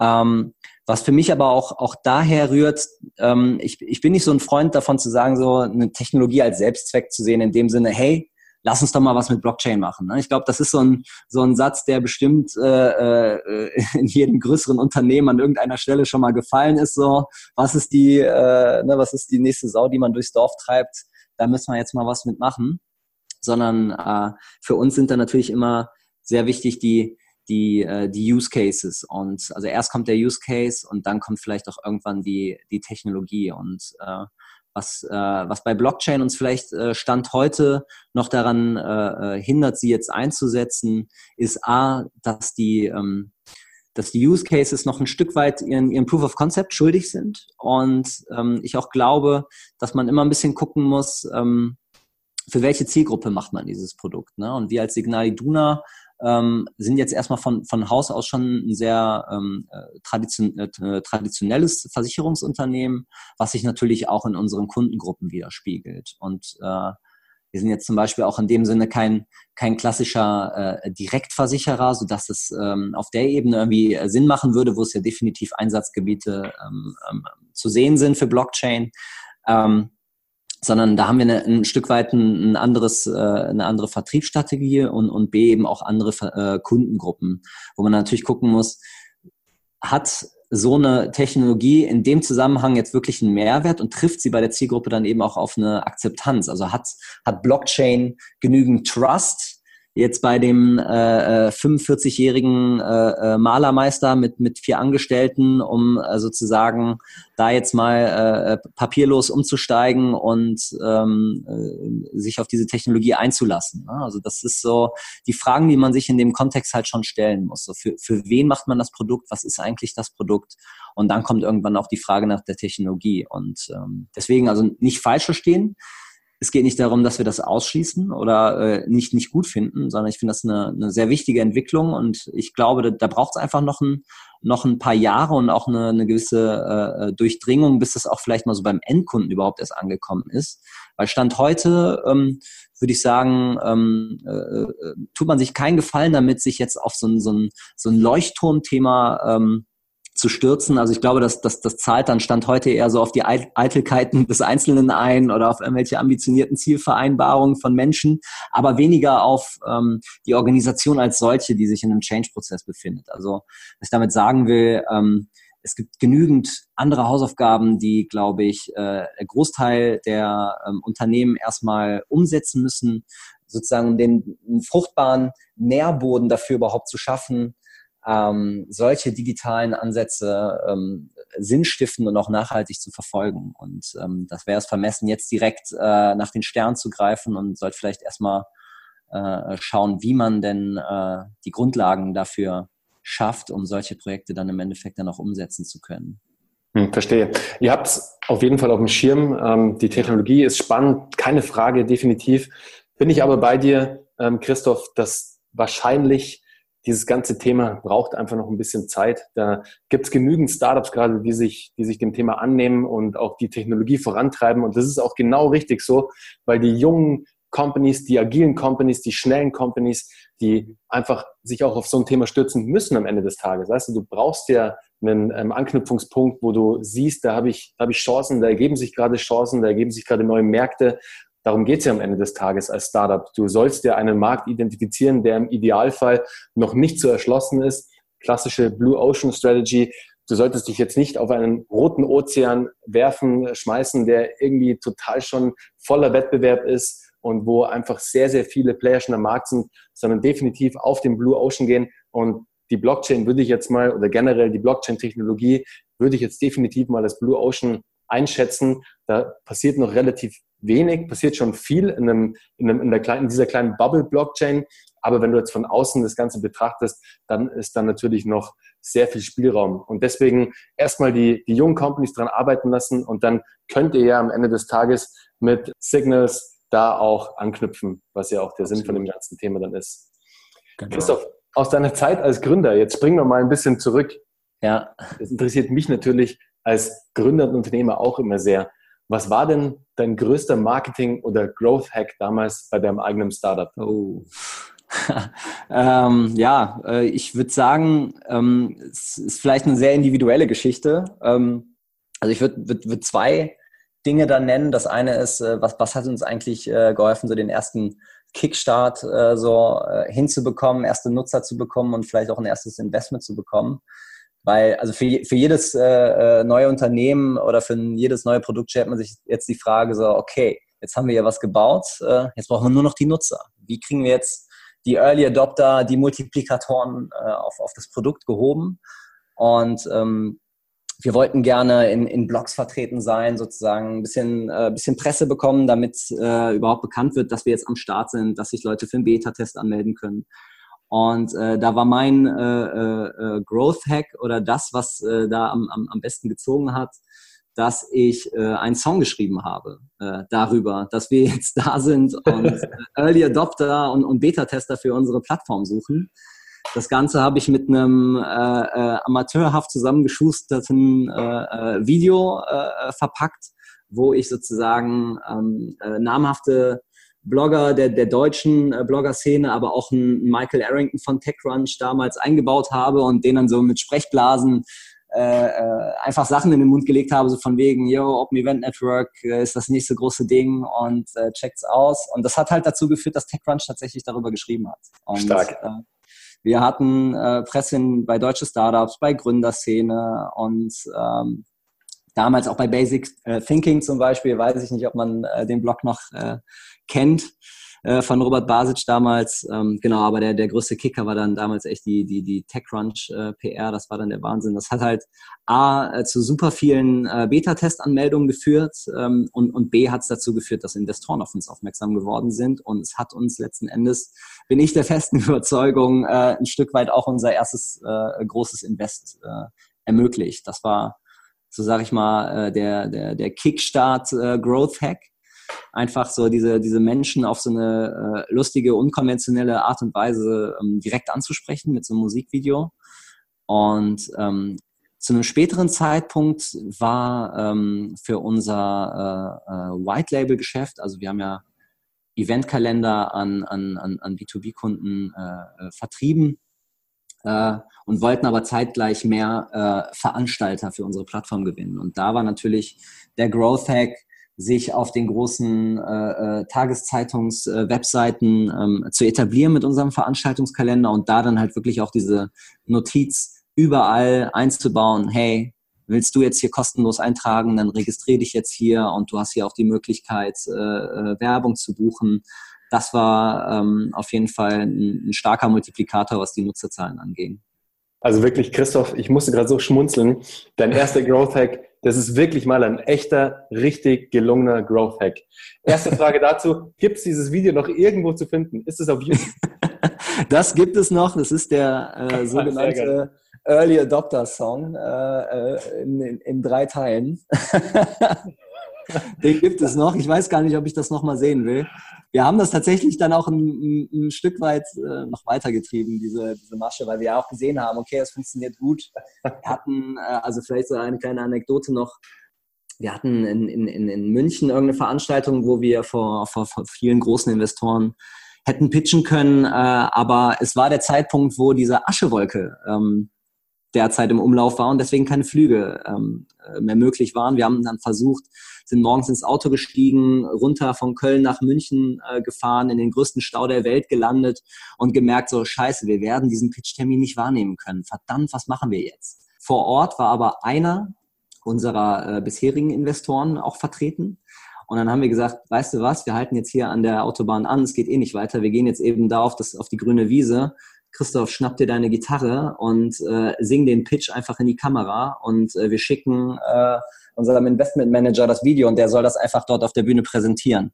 Ähm, was für mich aber auch, auch daher rührt, ähm, ich, ich bin nicht so ein Freund davon zu sagen, so eine Technologie als Selbstzweck zu sehen, in dem Sinne, hey, lass uns doch mal was mit Blockchain machen. Ne? Ich glaube, das ist so ein, so ein Satz, der bestimmt äh, äh, in jedem größeren Unternehmen an irgendeiner Stelle schon mal gefallen ist. So, was ist die, äh, ne, was ist die nächste Sau, die man durchs Dorf treibt? Da müssen wir jetzt mal was mitmachen. Sondern äh, für uns sind da natürlich immer sehr wichtig die, die, äh, die Use Cases. Und also erst kommt der Use Case und dann kommt vielleicht auch irgendwann die, die Technologie. Und äh, was, äh, was bei Blockchain uns vielleicht äh, Stand heute noch daran äh, äh, hindert, sie jetzt einzusetzen, ist A, dass die, ähm, dass die Use Cases noch ein Stück weit ihren, ihren Proof of Concept schuldig sind. Und ähm, ich auch glaube, dass man immer ein bisschen gucken muss, ähm, für welche Zielgruppe macht man dieses Produkt. Ne? Und wir als Signal Iduna ähm, sind jetzt erstmal von, von Haus aus schon ein sehr ähm, äh, tradition, äh, traditionelles Versicherungsunternehmen, was sich natürlich auch in unseren Kundengruppen widerspiegelt. Und äh, wir sind jetzt zum Beispiel auch in dem Sinne kein, kein klassischer äh, Direktversicherer, sodass es ähm, auf der Ebene irgendwie Sinn machen würde, wo es ja definitiv Einsatzgebiete ähm, ähm, zu sehen sind für Blockchain. Ähm, sondern da haben wir eine, ein Stück weit ein, ein anderes, äh, eine andere Vertriebsstrategie und, und B eben auch andere äh, Kundengruppen, wo man natürlich gucken muss, hat so eine Technologie in dem Zusammenhang jetzt wirklich einen Mehrwert und trifft sie bei der Zielgruppe dann eben auch auf eine Akzeptanz? Also hat, hat Blockchain genügend Trust, jetzt bei dem äh, 45-jährigen äh, äh, Malermeister mit, mit vier Angestellten, um äh, sozusagen da jetzt mal äh, papierlos umzusteigen und ähm, äh, sich auf diese Technologie einzulassen. Ne? Also das ist so die Fragen, die man sich in dem Kontext halt schon stellen muss. So für, für wen macht man das Produkt? Was ist eigentlich das Produkt? Und dann kommt irgendwann auch die Frage nach der Technologie. Und ähm, deswegen also nicht falsch verstehen es geht nicht darum, dass wir das ausschließen oder äh, nicht, nicht gut finden, sondern ich finde das eine, eine sehr wichtige Entwicklung und ich glaube, da, da braucht es einfach noch ein, noch ein paar Jahre und auch eine, eine gewisse äh, Durchdringung, bis das auch vielleicht mal so beim Endkunden überhaupt erst angekommen ist. Weil Stand heute ähm, würde ich sagen, ähm, äh, äh tut man sich keinen Gefallen damit, sich jetzt auf so ein, so ein, so ein Leuchtturmthema ähm, zu stürzen. Also ich glaube, dass, dass das zahlt dann Stand heute eher so auf die Eitelkeiten des Einzelnen ein oder auf irgendwelche ambitionierten Zielvereinbarungen von Menschen, aber weniger auf ähm, die Organisation als solche, die sich in einem Change-Prozess befindet. Also was ich damit sagen will, ähm, es gibt genügend andere Hausaufgaben, die, glaube ich, äh, der Großteil der ähm, Unternehmen erstmal umsetzen müssen, sozusagen um den fruchtbaren Nährboden dafür überhaupt zu schaffen, ähm, solche digitalen Ansätze ähm, sinnstiften und auch nachhaltig zu verfolgen. Und ähm, das wäre es vermessen, jetzt direkt äh, nach den Sternen zu greifen und sollte vielleicht erstmal äh, schauen, wie man denn äh, die Grundlagen dafür schafft, um solche Projekte dann im Endeffekt dann auch umsetzen zu können. Hm, verstehe. Ihr habt es auf jeden Fall auf dem Schirm. Ähm, die Technologie ist spannend, keine Frage, definitiv. Bin ich aber bei dir, ähm, Christoph, dass wahrscheinlich dieses ganze Thema braucht einfach noch ein bisschen Zeit. Da gibt es genügend Startups gerade, die sich, die sich dem Thema annehmen und auch die Technologie vorantreiben. Und das ist auch genau richtig so, weil die jungen Companies, die agilen Companies, die schnellen Companies, die einfach sich auch auf so ein Thema stürzen müssen am Ende des Tages. Weißt du, du brauchst ja einen ähm, Anknüpfungspunkt, wo du siehst, da habe ich, da habe ich Chancen, da ergeben sich gerade Chancen, da ergeben sich gerade neue Märkte Darum geht es ja am Ende des Tages als Startup. Du sollst ja einen Markt identifizieren, der im Idealfall noch nicht so erschlossen ist. Klassische Blue Ocean Strategy. Du solltest dich jetzt nicht auf einen roten Ozean werfen, schmeißen, der irgendwie total schon voller Wettbewerb ist und wo einfach sehr, sehr viele Player schon am Markt sind, sondern definitiv auf den Blue Ocean gehen. Und die Blockchain würde ich jetzt mal, oder generell die Blockchain-Technologie würde ich jetzt definitiv mal als Blue Ocean einschätzen. Da passiert noch relativ wenig, passiert schon viel in, einem, in, einem, in, der kleinen, in dieser kleinen Bubble-Blockchain. Aber wenn du jetzt von außen das Ganze betrachtest, dann ist da natürlich noch sehr viel Spielraum. Und deswegen erstmal die, die jungen Companies dran arbeiten lassen und dann könnt ihr ja am Ende des Tages mit Signals da auch anknüpfen, was ja auch der Absolut. Sinn von dem ganzen Thema dann ist. Genau. Christoph, aus deiner Zeit als Gründer, jetzt springen wir mal ein bisschen zurück. Ja. Das interessiert mich natürlich als Gründer und Unternehmer auch immer sehr. Was war denn dein größter Marketing- oder Growth-Hack damals bei deinem eigenen Startup? Oh. [laughs] ähm, ja, äh, ich würde sagen, ähm, es ist vielleicht eine sehr individuelle Geschichte. Ähm, also ich würde würd, würd zwei Dinge dann nennen. Das eine ist, äh, was, was hat uns eigentlich äh, geholfen, so den ersten Kickstart äh, so äh, hinzubekommen, erste Nutzer zu bekommen und vielleicht auch ein erstes Investment zu bekommen. Weil, also für, für jedes äh, äh, neue Unternehmen oder für jedes neue Produkt stellt man sich jetzt die Frage so, okay, jetzt haben wir ja was gebaut, äh, jetzt brauchen wir nur noch die Nutzer. Wie kriegen wir jetzt die Early Adopter, die Multiplikatoren äh, auf, auf das Produkt gehoben? Und ähm, wir wollten gerne in, in Blogs vertreten sein, sozusagen ein bisschen, äh, bisschen Presse bekommen, damit äh, überhaupt bekannt wird, dass wir jetzt am Start sind, dass sich Leute für einen Beta-Test anmelden können. Und äh, da war mein äh, äh, äh, Growth Hack oder das, was äh, da am, am, am besten gezogen hat, dass ich äh, einen Song geschrieben habe äh, darüber, dass wir [laughs] jetzt da sind und äh, Early Adopter und, und Beta-Tester für unsere Plattform suchen. Das Ganze habe ich mit einem äh, äh, amateurhaft zusammengeschusterten äh, äh, Video äh, verpackt, wo ich sozusagen ähm, äh, namhafte Blogger der, der deutschen äh, Blogger-Szene, aber auch ein Michael Arrington von TechCrunch damals eingebaut habe und den dann so mit Sprechblasen äh, äh, einfach Sachen in den Mund gelegt habe, so von wegen, yo, Open Event Network äh, ist das nächste große Ding und äh, checkt's aus. Und das hat halt dazu geführt, dass TechCrunch tatsächlich darüber geschrieben hat. Und, Stark. Äh, wir hatten äh, Presse bei deutsche Startups, bei Gründerszene und ähm, damals auch bei Basic äh, Thinking zum Beispiel, weiß ich nicht, ob man äh, den Blog noch äh, kennt von Robert Basic damals. Ähm, genau, aber der, der größte Kicker war dann damals echt die, die, die TechCrunch äh, PR. Das war dann der Wahnsinn. Das hat halt A, zu super vielen Beta-Test-Anmeldungen geführt ähm, und, und B, hat es dazu geführt, dass Investoren auf uns aufmerksam geworden sind. Und es hat uns letzten Endes, bin ich der festen [laughs] Überzeugung, ein Stück weit auch unser erstes großes Invest ermöglicht. Das war so sage ich mal, äh, der, der, der Kickstart äh, einfach so diese, diese Menschen auf so eine äh, lustige, unkonventionelle Art und Weise ähm, direkt anzusprechen mit so einem Musikvideo. Und ähm, zu einem späteren Zeitpunkt war ähm, für unser äh, äh, White Label Geschäft, also wir haben ja Eventkalender an, an, an, an B2B-Kunden äh, äh, vertrieben, äh, und wollten aber zeitgleich mehr äh, Veranstalter für unsere Plattform gewinnen. Und da war natürlich der Growth Hack, sich auf den großen äh, äh Tageszeitungs-Webseiten äh, ähm, zu etablieren mit unserem Veranstaltungskalender und da dann halt wirklich auch diese Notiz überall einzubauen, hey, willst du jetzt hier kostenlos eintragen, dann registriere dich jetzt hier und du hast hier auch die Möglichkeit, äh, äh Werbung zu buchen. Das war ähm, auf jeden Fall ein, ein starker Multiplikator, was die Nutzerzahlen anging. Also wirklich, Christoph, ich musste gerade so schmunzeln. Dein erster Growth Hack, das ist wirklich mal ein echter, richtig gelungener Growth Hack. Erste Frage dazu, gibt es dieses Video noch irgendwo zu finden? Ist es auf YouTube? [laughs] das gibt es noch. Das ist der äh, sogenannte Early Adopter Song äh, äh, in, in, in, drei Teilen. [laughs] Den gibt es noch. Ich weiß gar nicht, ob ich das nochmal sehen will. Wir haben das tatsächlich dann auch ein, ein, Stück weit äh, noch weitergetrieben, diese, diese Masche, weil wir ja auch gesehen haben, okay, es funktioniert gut. Wir hatten, äh, also vielleicht so eine kleine Anekdote noch, wir hatten in, in, in München irgendeine Veranstaltung, wo wir vor, vor, vor vielen großen Investoren hätten pitchen können, äh, aber es war der Zeitpunkt, wo diese Aschewolke ähm, derzeit im Umlauf war und deswegen keine Flüge ähm, äh, mehr möglich waren. Wir haben dann versucht, sind morgens ins Auto gestiegen, runter von Köln nach München äh, gefahren, in den größten Stau der Welt gelandet und gemerkt, so scheiße, wir werden diesen Pitch-Termin nicht wahrnehmen können. Verdammt, was machen wir jetzt? Vor Ort war aber einer unserer äh, bisherigen Investoren auch vertreten. Und dann haben wir gesagt, weißt du was, wir halten jetzt hier an der Autobahn an, es geht eh nicht weiter, wir gehen jetzt eben da auf, das, auf die grüne Wiese Christoph, schnapp dir deine Gitarre und äh, sing den Pitch einfach in die Kamera und äh, wir schicken äh, unserem Investment Manager das Video und der soll das einfach dort auf der Bühne präsentieren.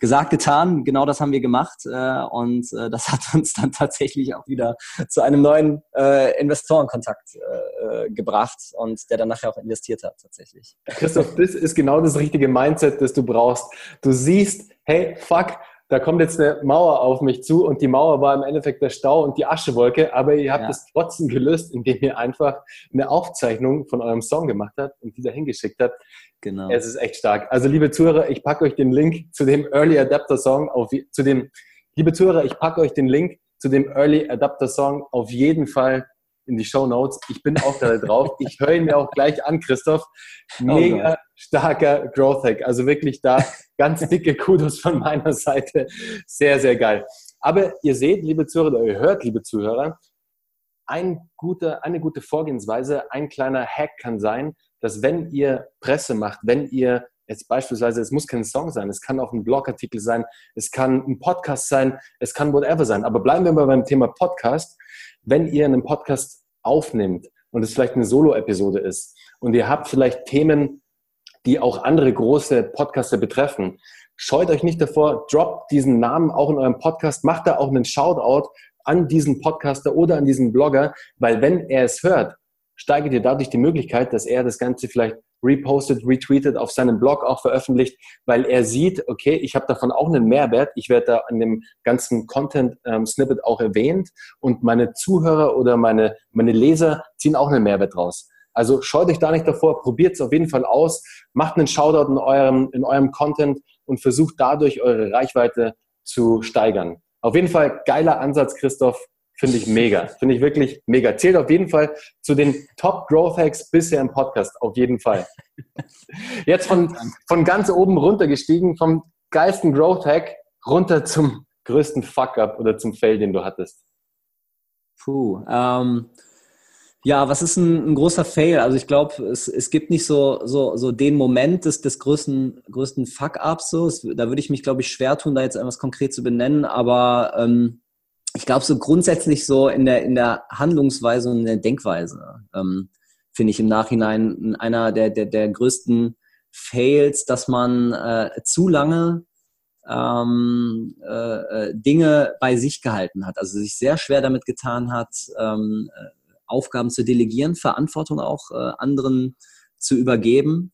Gesagt, getan, genau das haben wir gemacht äh, und äh, das hat uns dann tatsächlich auch wieder zu einem neuen äh, Investorenkontakt äh, äh gebracht und der dann nachher auch investiert hat tatsächlich. Christoph, das ist genau das richtige Mindset, das du brauchst. Du siehst, hey, fuck, da kommt jetzt eine Mauer auf mich zu und die Mauer war im Endeffekt der Stau und die Aschewolke, aber ihr habt es trotzdem gelöst, indem ihr einfach eine Aufzeichnung von eurem Song gemacht habt und die da hingeschickt habt. Genau. Es ist echt stark. Also liebe Zuhörer, ich packe euch den Link zu dem Early Adapter Song auf, zu dem, liebe Zuhörer, ich packe euch den Link zu dem Early Adapter Song auf jeden Fall in die Show Notes. Ich bin auch da drauf. Ich höre ihn mir auch gleich an, Christoph. Mega oh starker Growth Hack. Also wirklich da ganz dicke Kudos von meiner Seite. Sehr, sehr geil. Aber ihr seht, liebe Zuhörer, ihr hört, liebe Zuhörer, ein guter, eine gute Vorgehensweise, ein kleiner Hack kann sein, dass wenn ihr Presse macht, wenn ihr jetzt beispielsweise, es muss kein Song sein, es kann auch ein Blogartikel sein, es kann ein Podcast sein, es kann whatever sein. Aber bleiben wir mal beim Thema Podcast wenn ihr einen Podcast aufnimmt und es vielleicht eine Solo-Episode ist und ihr habt vielleicht Themen, die auch andere große Podcaster betreffen, scheut euch nicht davor, droppt diesen Namen auch in eurem Podcast, macht da auch einen Shoutout an diesen Podcaster oder an diesen Blogger, weil wenn er es hört, steigert ihr dadurch die Möglichkeit, dass er das Ganze vielleicht repostet, retweetet, auf seinem Blog auch veröffentlicht, weil er sieht, okay, ich habe davon auch einen Mehrwert. Ich werde da an dem ganzen Content-Snippet ähm, auch erwähnt und meine Zuhörer oder meine, meine Leser ziehen auch einen Mehrwert raus. Also scheut euch da nicht davor, probiert es auf jeden Fall aus, macht einen Shoutout in eurem, in eurem Content und versucht dadurch eure Reichweite zu steigern. Auf jeden Fall geiler Ansatz, Christoph. Finde ich mega. Finde ich wirklich mega. Zählt auf jeden Fall zu den Top Growth Hacks bisher im Podcast. Auf jeden Fall. [laughs] Jetzt von, von ganz oben runter gestiegen, vom geilsten Growth Hack runter zum größten Fuck-up oder zum Fail, den du hattest. Puh. Ähm, ja, was ist ein, ein großer Fail? Also ich glaube, es, es gibt nicht so, so, so den Moment des, des größten, größten Fuck-ups. So. da würde ich mich, glaube ich, schwer tun, da jetzt etwas konkret zu benennen. Aber ähm, ich glaube, so grundsätzlich so in der, in der Handlungsweise und in der Denkweise ähm, finde ich im Nachhinein einer der, der, der größten Fails, dass man äh, zu lange ähm, äh, äh, Dinge bei sich gehalten hat, also sich sehr schwer damit getan hat, ähm, äh, Aufgaben zu delegieren, Verantwortung auch äh, anderen zu übergeben,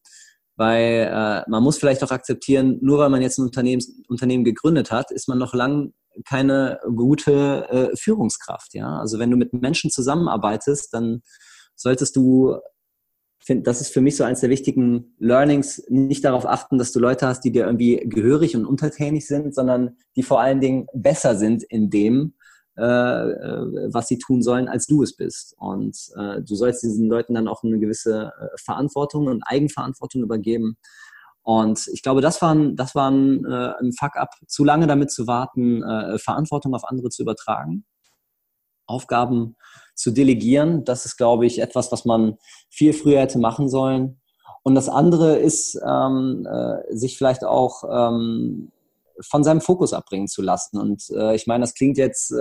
weil äh, man muss vielleicht auch akzeptieren, nur weil man jetzt ein Unternehmen, Unternehmen gegründet hat, ist man noch lang keine gute äh, Führungskraft. Ja, also wenn du mit Menschen zusammenarbeitest, dann solltest du find, das ist für mich so eines der wichtigen Learnings, nicht darauf achten, dass du Leute hast, die dir irgendwie gehörig und untertänig sind, sondern die vor allen Dingen besser sind in dem, äh, äh, was sie tun sollen, als du es bist. Und äh, du sollst diesen Leuten dann auch eine gewisse äh, Verantwortung und Eigenverantwortung übergeben. Und ich glaube, das war ein, das war äh, ein Fuck-up, zu lange damit zu warten, äh, Verantwortung auf andere zu übertragen, Aufgaben zu delegieren. Das ist, glaube ich, etwas, was man viel früher hätte machen sollen. Und das andere ist, ähm, äh, sich vielleicht auch ähm, von seinem Fokus abbringen zu lassen. Und äh, ich meine, das klingt jetzt äh,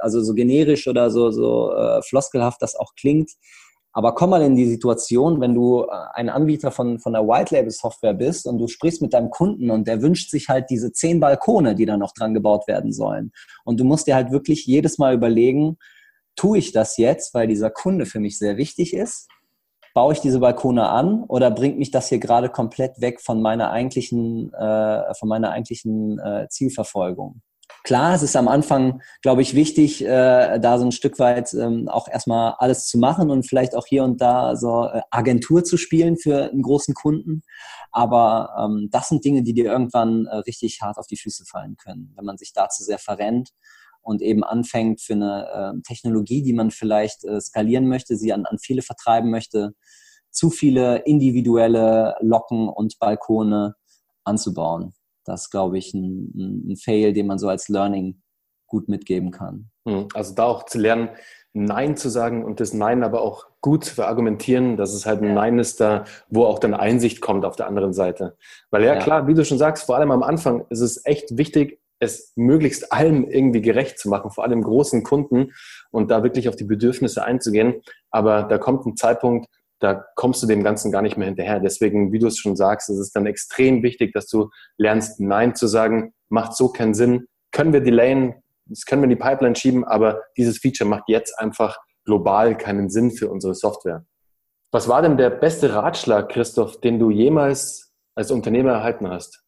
also so generisch oder so, so äh, floskelhaft, das auch klingt. Aber komm mal in die Situation, wenn du äh, ein Anbieter von, von der White Label Software bist und du sprichst mit deinem Kunden und der wünscht sich halt diese zehn Balkone, die da noch dran gebaut werden sollen. Und du musst dir halt wirklich jedes Mal überlegen, tue ich das jetzt, weil dieser Kunde für mich sehr wichtig ist? Baue ich diese Balkone an oder bringt mich das hier gerade komplett weg von meiner eigentlichen, äh, von meiner eigentlichen äh, Zielverfolgung? Klar, es ist am Anfang, glaube ich, wichtig, äh, da so ein Stück weit ähm, auch erstmal alles zu machen und vielleicht auch hier und da so äh, Agentur zu spielen für einen großen Kunden. Aber ähm, das sind Dinge, die dir irgendwann äh, richtig hart auf die Füße fallen können, wenn man sich dazu sehr verrennt und eben anfängt für eine äh, Technologie, die man vielleicht äh, skalieren möchte, sie an, an viele vertreiben möchte, zu viele individuelle Locken und Balkone anzubauen. Das ist, glaube ich, ein, ein Fail, den man so als Learning gut mitgeben kann. Hm, also da auch zu lernen, Nein zu sagen und das Nein aber auch gut zu verargumentieren, dass es halt ein Nein ist da, wo auch dann Einsicht kommt auf der anderen Seite. Weil ja, ja, klar, wie du schon sagst, vor allem am Anfang ist es echt wichtig, es möglichst allem irgendwie gerecht zu machen, vor allem großen Kunden und da wirklich auf die Bedürfnisse einzugehen. Aber da kommt ein Zeitpunkt, da kommst du dem Ganzen gar nicht mehr hinterher. Deswegen, wie du es schon sagst, es ist dann extrem wichtig, dass du lernst, Nein zu sagen, macht so keinen Sinn. Können wir delayen, das können wir in die Pipeline schieben, aber dieses Feature macht jetzt einfach global keinen Sinn für unsere Software. Was war denn der beste Ratschlag, Christoph, den du jemals als Unternehmer erhalten hast?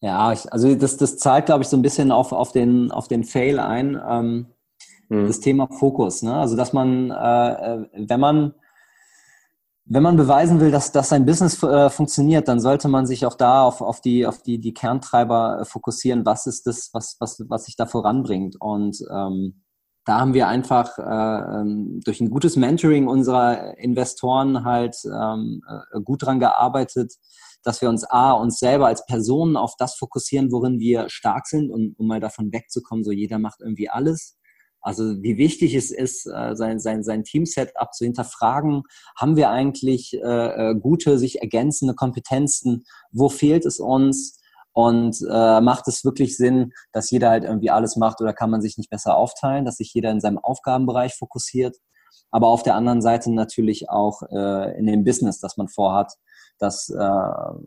Ja, ich, also das, das zahlt, glaube ich, so ein bisschen auf, auf, den, auf den Fail ein. Ähm, hm. Das Thema Fokus. Ne? Also, dass man, äh, äh wenn man wenn man beweisen will, dass, dass sein Business äh, funktioniert, dann sollte man sich auch da auf, auf, die, auf die, die Kerntreiber äh, fokussieren. Was ist das, was, was, was sich da voranbringt? Und ähm, da haben wir einfach äh, ähm, durch ein gutes Mentoring unserer Investoren halt ähm, äh, gut dran gearbeitet, dass wir uns A, uns selber als Personen auf das fokussieren, worin wir stark sind und um mal davon wegzukommen, so jeder macht irgendwie alles. Also wie wichtig es ist, äh, sein, sein, sein Team-Setup zu hinterfragen. Haben wir eigentlich äh, äh, gute, sich ergänzende Kompetenzen? Wo fehlt es uns? Und äh, macht es wirklich Sinn, dass jeder halt irgendwie alles macht oder kann man sich nicht besser aufteilen, dass sich jeder in seinem Aufgabenbereich fokussiert? Aber auf der anderen Seite natürlich auch äh, in dem Business, das man vorhat, dass, äh,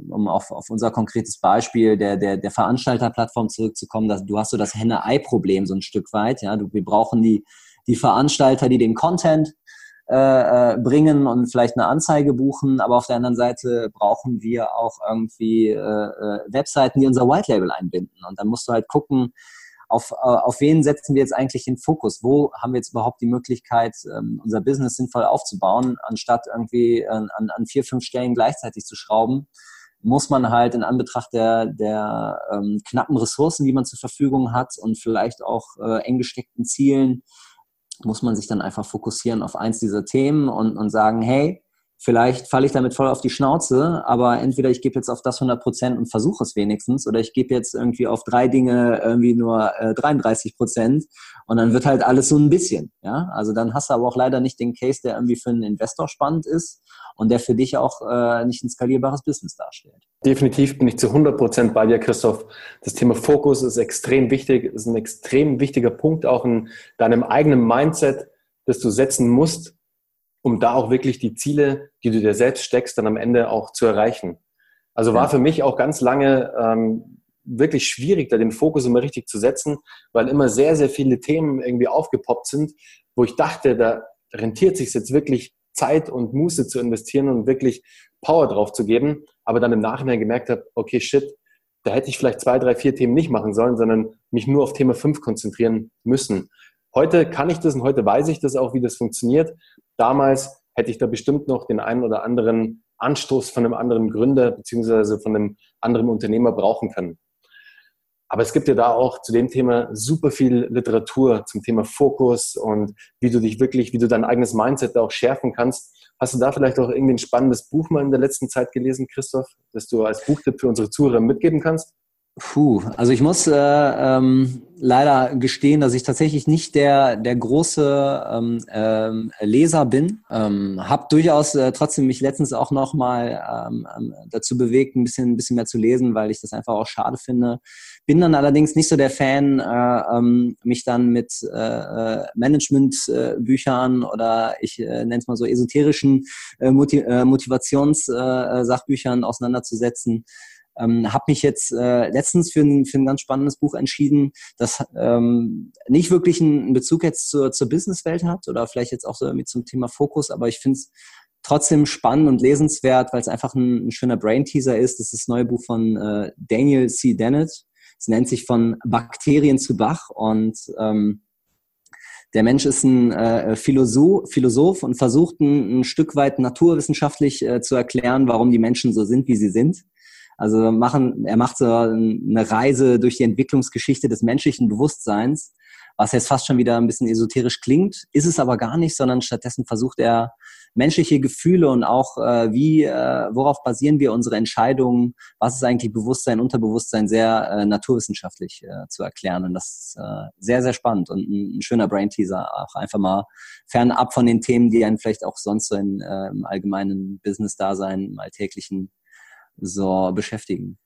um auf, auf unser konkretes Beispiel der, der, der Veranstalterplattform zurückzukommen, dass du hast so das Henne-Ei-Problem so ein Stück weit. Ja, du, wir brauchen die, die Veranstalter, die den Content äh, äh, bringen und vielleicht eine Anzeige buchen, aber auf der anderen Seite brauchen wir auch irgendwie äh, äh, Webseiten, die unser White Label einbinden. Und dann musst du halt gucken, auf, äh, auf wen setzen wir jetzt eigentlich den Fokus? Wo haben wir jetzt überhaupt die Möglichkeit, ähm, unser Business sinnvoll aufzubauen, anstatt irgendwie an, an vier, fünf Stellen gleichzeitig zu schrauben? muss man halt in Anbetracht der, der ähm, knappen Ressourcen, die man zur Verfügung hat und vielleicht auch äh, eng gesteckten Zielen, muss man sich dann einfach fokussieren auf eins dieser Themen und, und sagen, hey, Vielleicht falle ich damit voll auf die Schnauze, aber entweder ich gebe jetzt auf das 100 Prozent und versuche es wenigstens oder ich gebe jetzt irgendwie auf drei Dinge irgendwie nur äh, 33 Prozent und dann wird halt alles so ein bisschen. Ja, also dann hast du aber auch leider nicht den Case, der irgendwie für einen Investor spannend ist und der für dich auch äh, nicht ein skalierbares Business darstellt. Definitiv bin ich zu 100 Prozent bei dir, Christoph. Das Thema Fokus ist extrem wichtig, ist ein extrem wichtiger Punkt auch in deinem eigenen Mindset, das du setzen musst, um da auch wirklich die Ziele, die du dir selbst steckst, dann am Ende auch zu erreichen. Also war für mich auch ganz lange ähm, wirklich schwierig, da den Fokus immer richtig zu setzen, weil immer sehr, sehr viele Themen irgendwie aufgepoppt sind, wo ich dachte, da rentiert sich jetzt wirklich Zeit und Muße zu investieren und wirklich Power drauf zu geben, aber dann im Nachhinein gemerkt habe, okay, shit, da hätte ich vielleicht zwei, drei, vier Themen nicht machen sollen, sondern mich nur auf Thema fünf konzentrieren müssen. Heute kann ich das und heute weiß ich das auch, wie das funktioniert. Damals hätte ich da bestimmt noch den einen oder anderen Anstoß von einem anderen Gründer beziehungsweise von einem anderen Unternehmer brauchen können. Aber es gibt ja da auch zu dem Thema super viel Literatur zum Thema Fokus und wie du dich wirklich, wie du dein eigenes Mindset auch schärfen kannst. Hast du da vielleicht auch irgendwie ein spannendes Buch mal in der letzten Zeit gelesen, Christoph, das du als Buchtipp für unsere Zuhörer mitgeben kannst? Puh, also ich muss äh, ähm, leider gestehen, dass ich tatsächlich nicht der der große ähm, ähm, Leser bin. Ähm, hab durchaus äh, trotzdem mich letztens auch noch mal ähm, ähm, dazu bewegt, ein bisschen ein bisschen mehr zu lesen, weil ich das einfach auch schade finde. Bin dann allerdings nicht so der Fan, äh, ähm, mich dann mit äh, äh Managementbüchern oder ich äh, nenne es mal so esoterischen äh, Motiv äh, Motivationssachbüchern äh, auseinanderzusetzen. Ähm, habe mich jetzt äh, letztens für ein, für ein ganz spannendes Buch entschieden, das ähm, nicht wirklich einen Bezug jetzt zur, zur Businesswelt hat oder vielleicht jetzt auch so mit zum Thema Fokus, aber ich finde es trotzdem spannend und lesenswert, weil es einfach ein, ein schöner Brain-Teaser ist. Das ist das neue Buch von äh, Daniel C. Dennett. Es nennt sich von Bakterien zu Bach und ähm, der Mensch ist ein äh, Philosoph, Philosoph und versucht ein, ein Stück weit naturwissenschaftlich äh, zu erklären, warum die Menschen so sind, wie sie sind. Also machen, er macht so eine Reise durch die Entwicklungsgeschichte des menschlichen Bewusstseins, was jetzt fast schon wieder ein bisschen esoterisch klingt, ist es aber gar nicht, sondern stattdessen versucht er menschliche Gefühle und auch äh, wie, äh, worauf basieren wir unsere Entscheidungen, was ist eigentlich Bewusstsein, Unterbewusstsein sehr äh, naturwissenschaftlich äh, zu erklären. Und das ist äh, sehr, sehr spannend und ein, ein schöner Brain-Teaser, auch einfach mal fernab von den Themen, die einen vielleicht auch sonst so in, äh, im allgemeinen Business-Dasein, im alltäglichen so beschäftigen.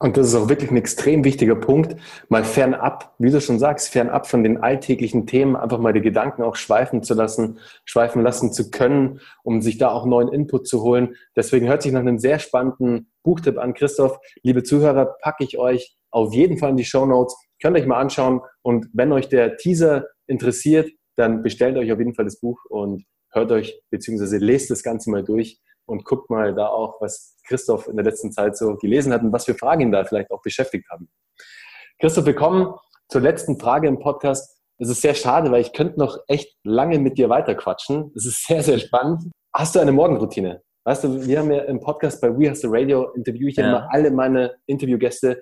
Und das ist auch wirklich ein extrem wichtiger Punkt, mal fernab, wie du schon sagst, fernab von den alltäglichen Themen, einfach mal die Gedanken auch schweifen zu lassen, schweifen lassen zu können, um sich da auch neuen Input zu holen. Deswegen hört sich nach einem sehr spannenden Buchtipp an. Christoph, liebe Zuhörer, packe ich euch auf jeden Fall in die Show Notes. Könnt euch mal anschauen. Und wenn euch der Teaser interessiert, dann bestellt euch auf jeden Fall das Buch und hört euch beziehungsweise lest das Ganze mal durch und guckt mal da auch, was Christoph in der letzten Zeit so gelesen hat und was für Fragen ihn da vielleicht auch beschäftigt haben. Christoph, wir kommen zur letzten Frage im Podcast. Es ist sehr schade, weil ich könnte noch echt lange mit dir weiterquatschen. Es ist sehr, sehr spannend. Hast du eine Morgenroutine? Weißt du, wir haben ja im Podcast bei We Hustle Radio interviewe ich ja. immer alle meine Interviewgäste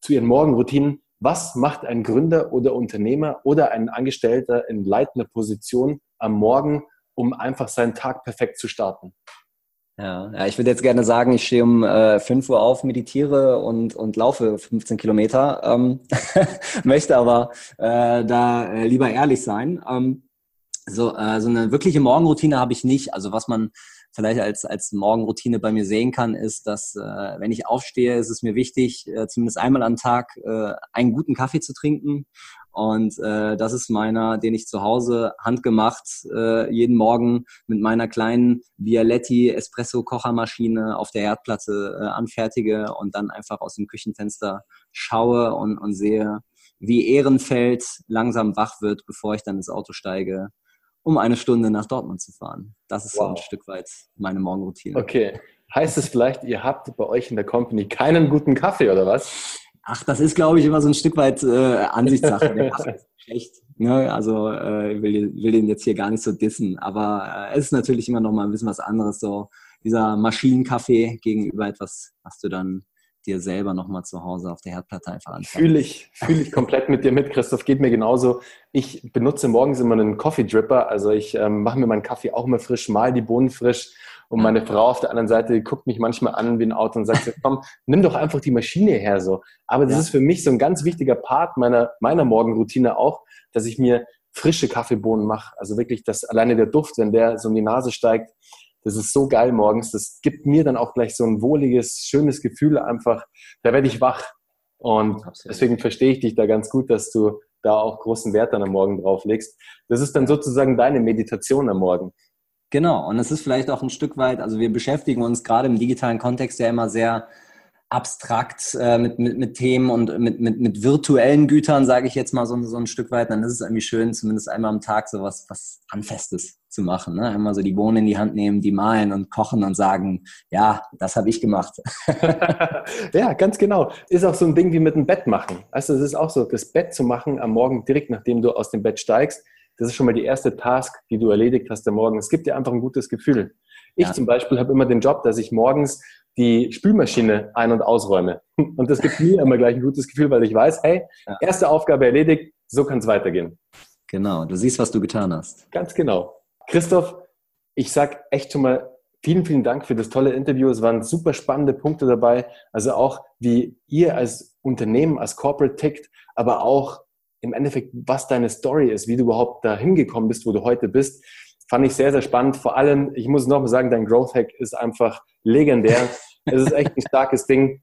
zu ihren Morgenroutinen. Was macht ein Gründer oder Unternehmer oder ein Angestellter in leitender Position am Morgen, um einfach seinen Tag perfekt zu starten? Ja, ja ich würde jetzt gerne sagen, ich stehe um äh, 5 Uhr auf, meditiere und, und laufe 15 Kilometer, ähm, [laughs] möchte aber äh, da äh, lieber ehrlich sein. Ähm, so, äh, so eine wirkliche Morgenroutine habe ich nicht. Also was man vielleicht als, als Morgenroutine bei mir sehen kann, ist, dass äh, wenn ich aufstehe, ist es mir wichtig, äh, zumindest einmal am Tag äh, einen guten Kaffee zu trinken und äh, das ist meiner, den ich zu Hause handgemacht äh, jeden Morgen mit meiner kleinen Bialetti Espresso Kochermaschine auf der Herdplatte äh, anfertige und dann einfach aus dem Küchenfenster schaue und, und sehe, wie Ehrenfeld langsam wach wird, bevor ich dann ins Auto steige, um eine Stunde nach Dortmund zu fahren. Das ist wow. so ein Stück weit meine Morgenroutine. Okay. Heißt es vielleicht, ihr habt bei euch in der Company keinen guten Kaffee oder was? Ach, das ist, glaube ich, immer so ein Stück weit äh, Ansichtssache. Der Kaffee ist schlecht. Ne? Also äh, will, will den jetzt hier gar nicht so dissen. Aber äh, es ist natürlich immer noch mal ein bisschen was anderes. So dieser Maschinenkaffee gegenüber etwas, was du dann dir selber nochmal zu Hause auf der Herdplatte anschauen. Fühle ich, fühle ich komplett mit dir mit, Christoph. Geht mir genauso. Ich benutze morgens immer einen Coffee Dripper. Also ich ähm, mache mir meinen Kaffee auch immer frisch, mal die Bohnen frisch und meine Frau auf der anderen Seite guckt mich manchmal an wie ein Auto und sagt, [laughs] komm, nimm doch einfach die Maschine her so. Aber das ja. ist für mich so ein ganz wichtiger Part meiner, meiner Morgenroutine auch, dass ich mir frische Kaffeebohnen mache. Also wirklich, dass alleine der Duft, wenn der so in die Nase steigt, das ist so geil morgens. Das gibt mir dann auch gleich so ein wohliges, schönes Gefühl einfach. Da werde ich wach. Und Absolut. deswegen verstehe ich dich da ganz gut, dass du da auch großen Wert dann am Morgen drauf legst. Das ist dann sozusagen deine Meditation am Morgen. Genau, und es ist vielleicht auch ein Stück weit, also wir beschäftigen uns gerade im digitalen Kontext ja immer sehr abstrakt äh, mit, mit, mit Themen und mit, mit, mit virtuellen Gütern, sage ich jetzt mal so, so ein Stück weit, dann ist es irgendwie schön, zumindest einmal am Tag so was, was Handfestes zu machen. Ne? Einmal so die Bohnen in die Hand nehmen, die malen und kochen und sagen, ja, das habe ich gemacht. [laughs] ja, ganz genau. Ist auch so ein Ding wie mit dem Bett machen. Also es ist auch so, das Bett zu machen am Morgen direkt, nachdem du aus dem Bett steigst, das ist schon mal die erste Task, die du erledigt hast am Morgen. Es gibt dir einfach ein gutes Gefühl. Ich ja. zum Beispiel habe immer den Job, dass ich morgens die Spülmaschine ein- und ausräume. [laughs] Und das gibt mir immer gleich ein gutes Gefühl, weil ich weiß, hey, erste Aufgabe erledigt, so kann es weitergehen. Genau, du siehst, was du getan hast. Ganz genau. Christoph, ich sag echt schon mal vielen, vielen Dank für das tolle Interview. Es waren super spannende Punkte dabei. Also auch, wie ihr als Unternehmen, als Corporate tickt, aber auch im Endeffekt, was deine Story ist, wie du überhaupt da hingekommen bist, wo du heute bist. Fand ich sehr, sehr spannend. Vor allem, ich muss noch mal sagen, dein Growth Hack ist einfach legendär. es ist echt ein starkes Ding.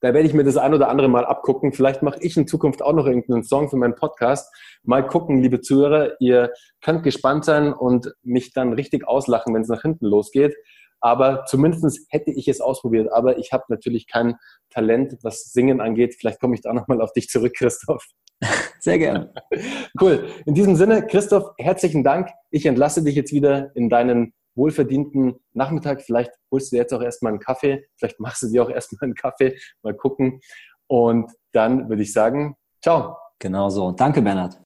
Da werde ich mir das ein oder andere mal abgucken. Vielleicht mache ich in Zukunft auch noch irgendeinen Song für meinen Podcast. Mal gucken, liebe Zuhörer. Ihr könnt gespannt sein und mich dann richtig auslachen, wenn es nach hinten losgeht. Aber zumindest hätte ich es ausprobiert. Aber ich habe natürlich kein Talent, was Singen angeht. Vielleicht komme ich da [laughs] nochmal auf dich zurück, Christoph. [laughs] Sehr gerne. Cool. In diesem Sinne, Christoph, herzlichen Dank. Ich entlasse dich jetzt wieder in deinen wohlverdienten Nachmittag. Vielleicht holst du dir jetzt auch erstmal einen Kaffee. Vielleicht machst du dir auch erstmal einen Kaffee. Mal gucken. Und dann würde ich sagen, ciao. Genau so. Danke, Bernhard.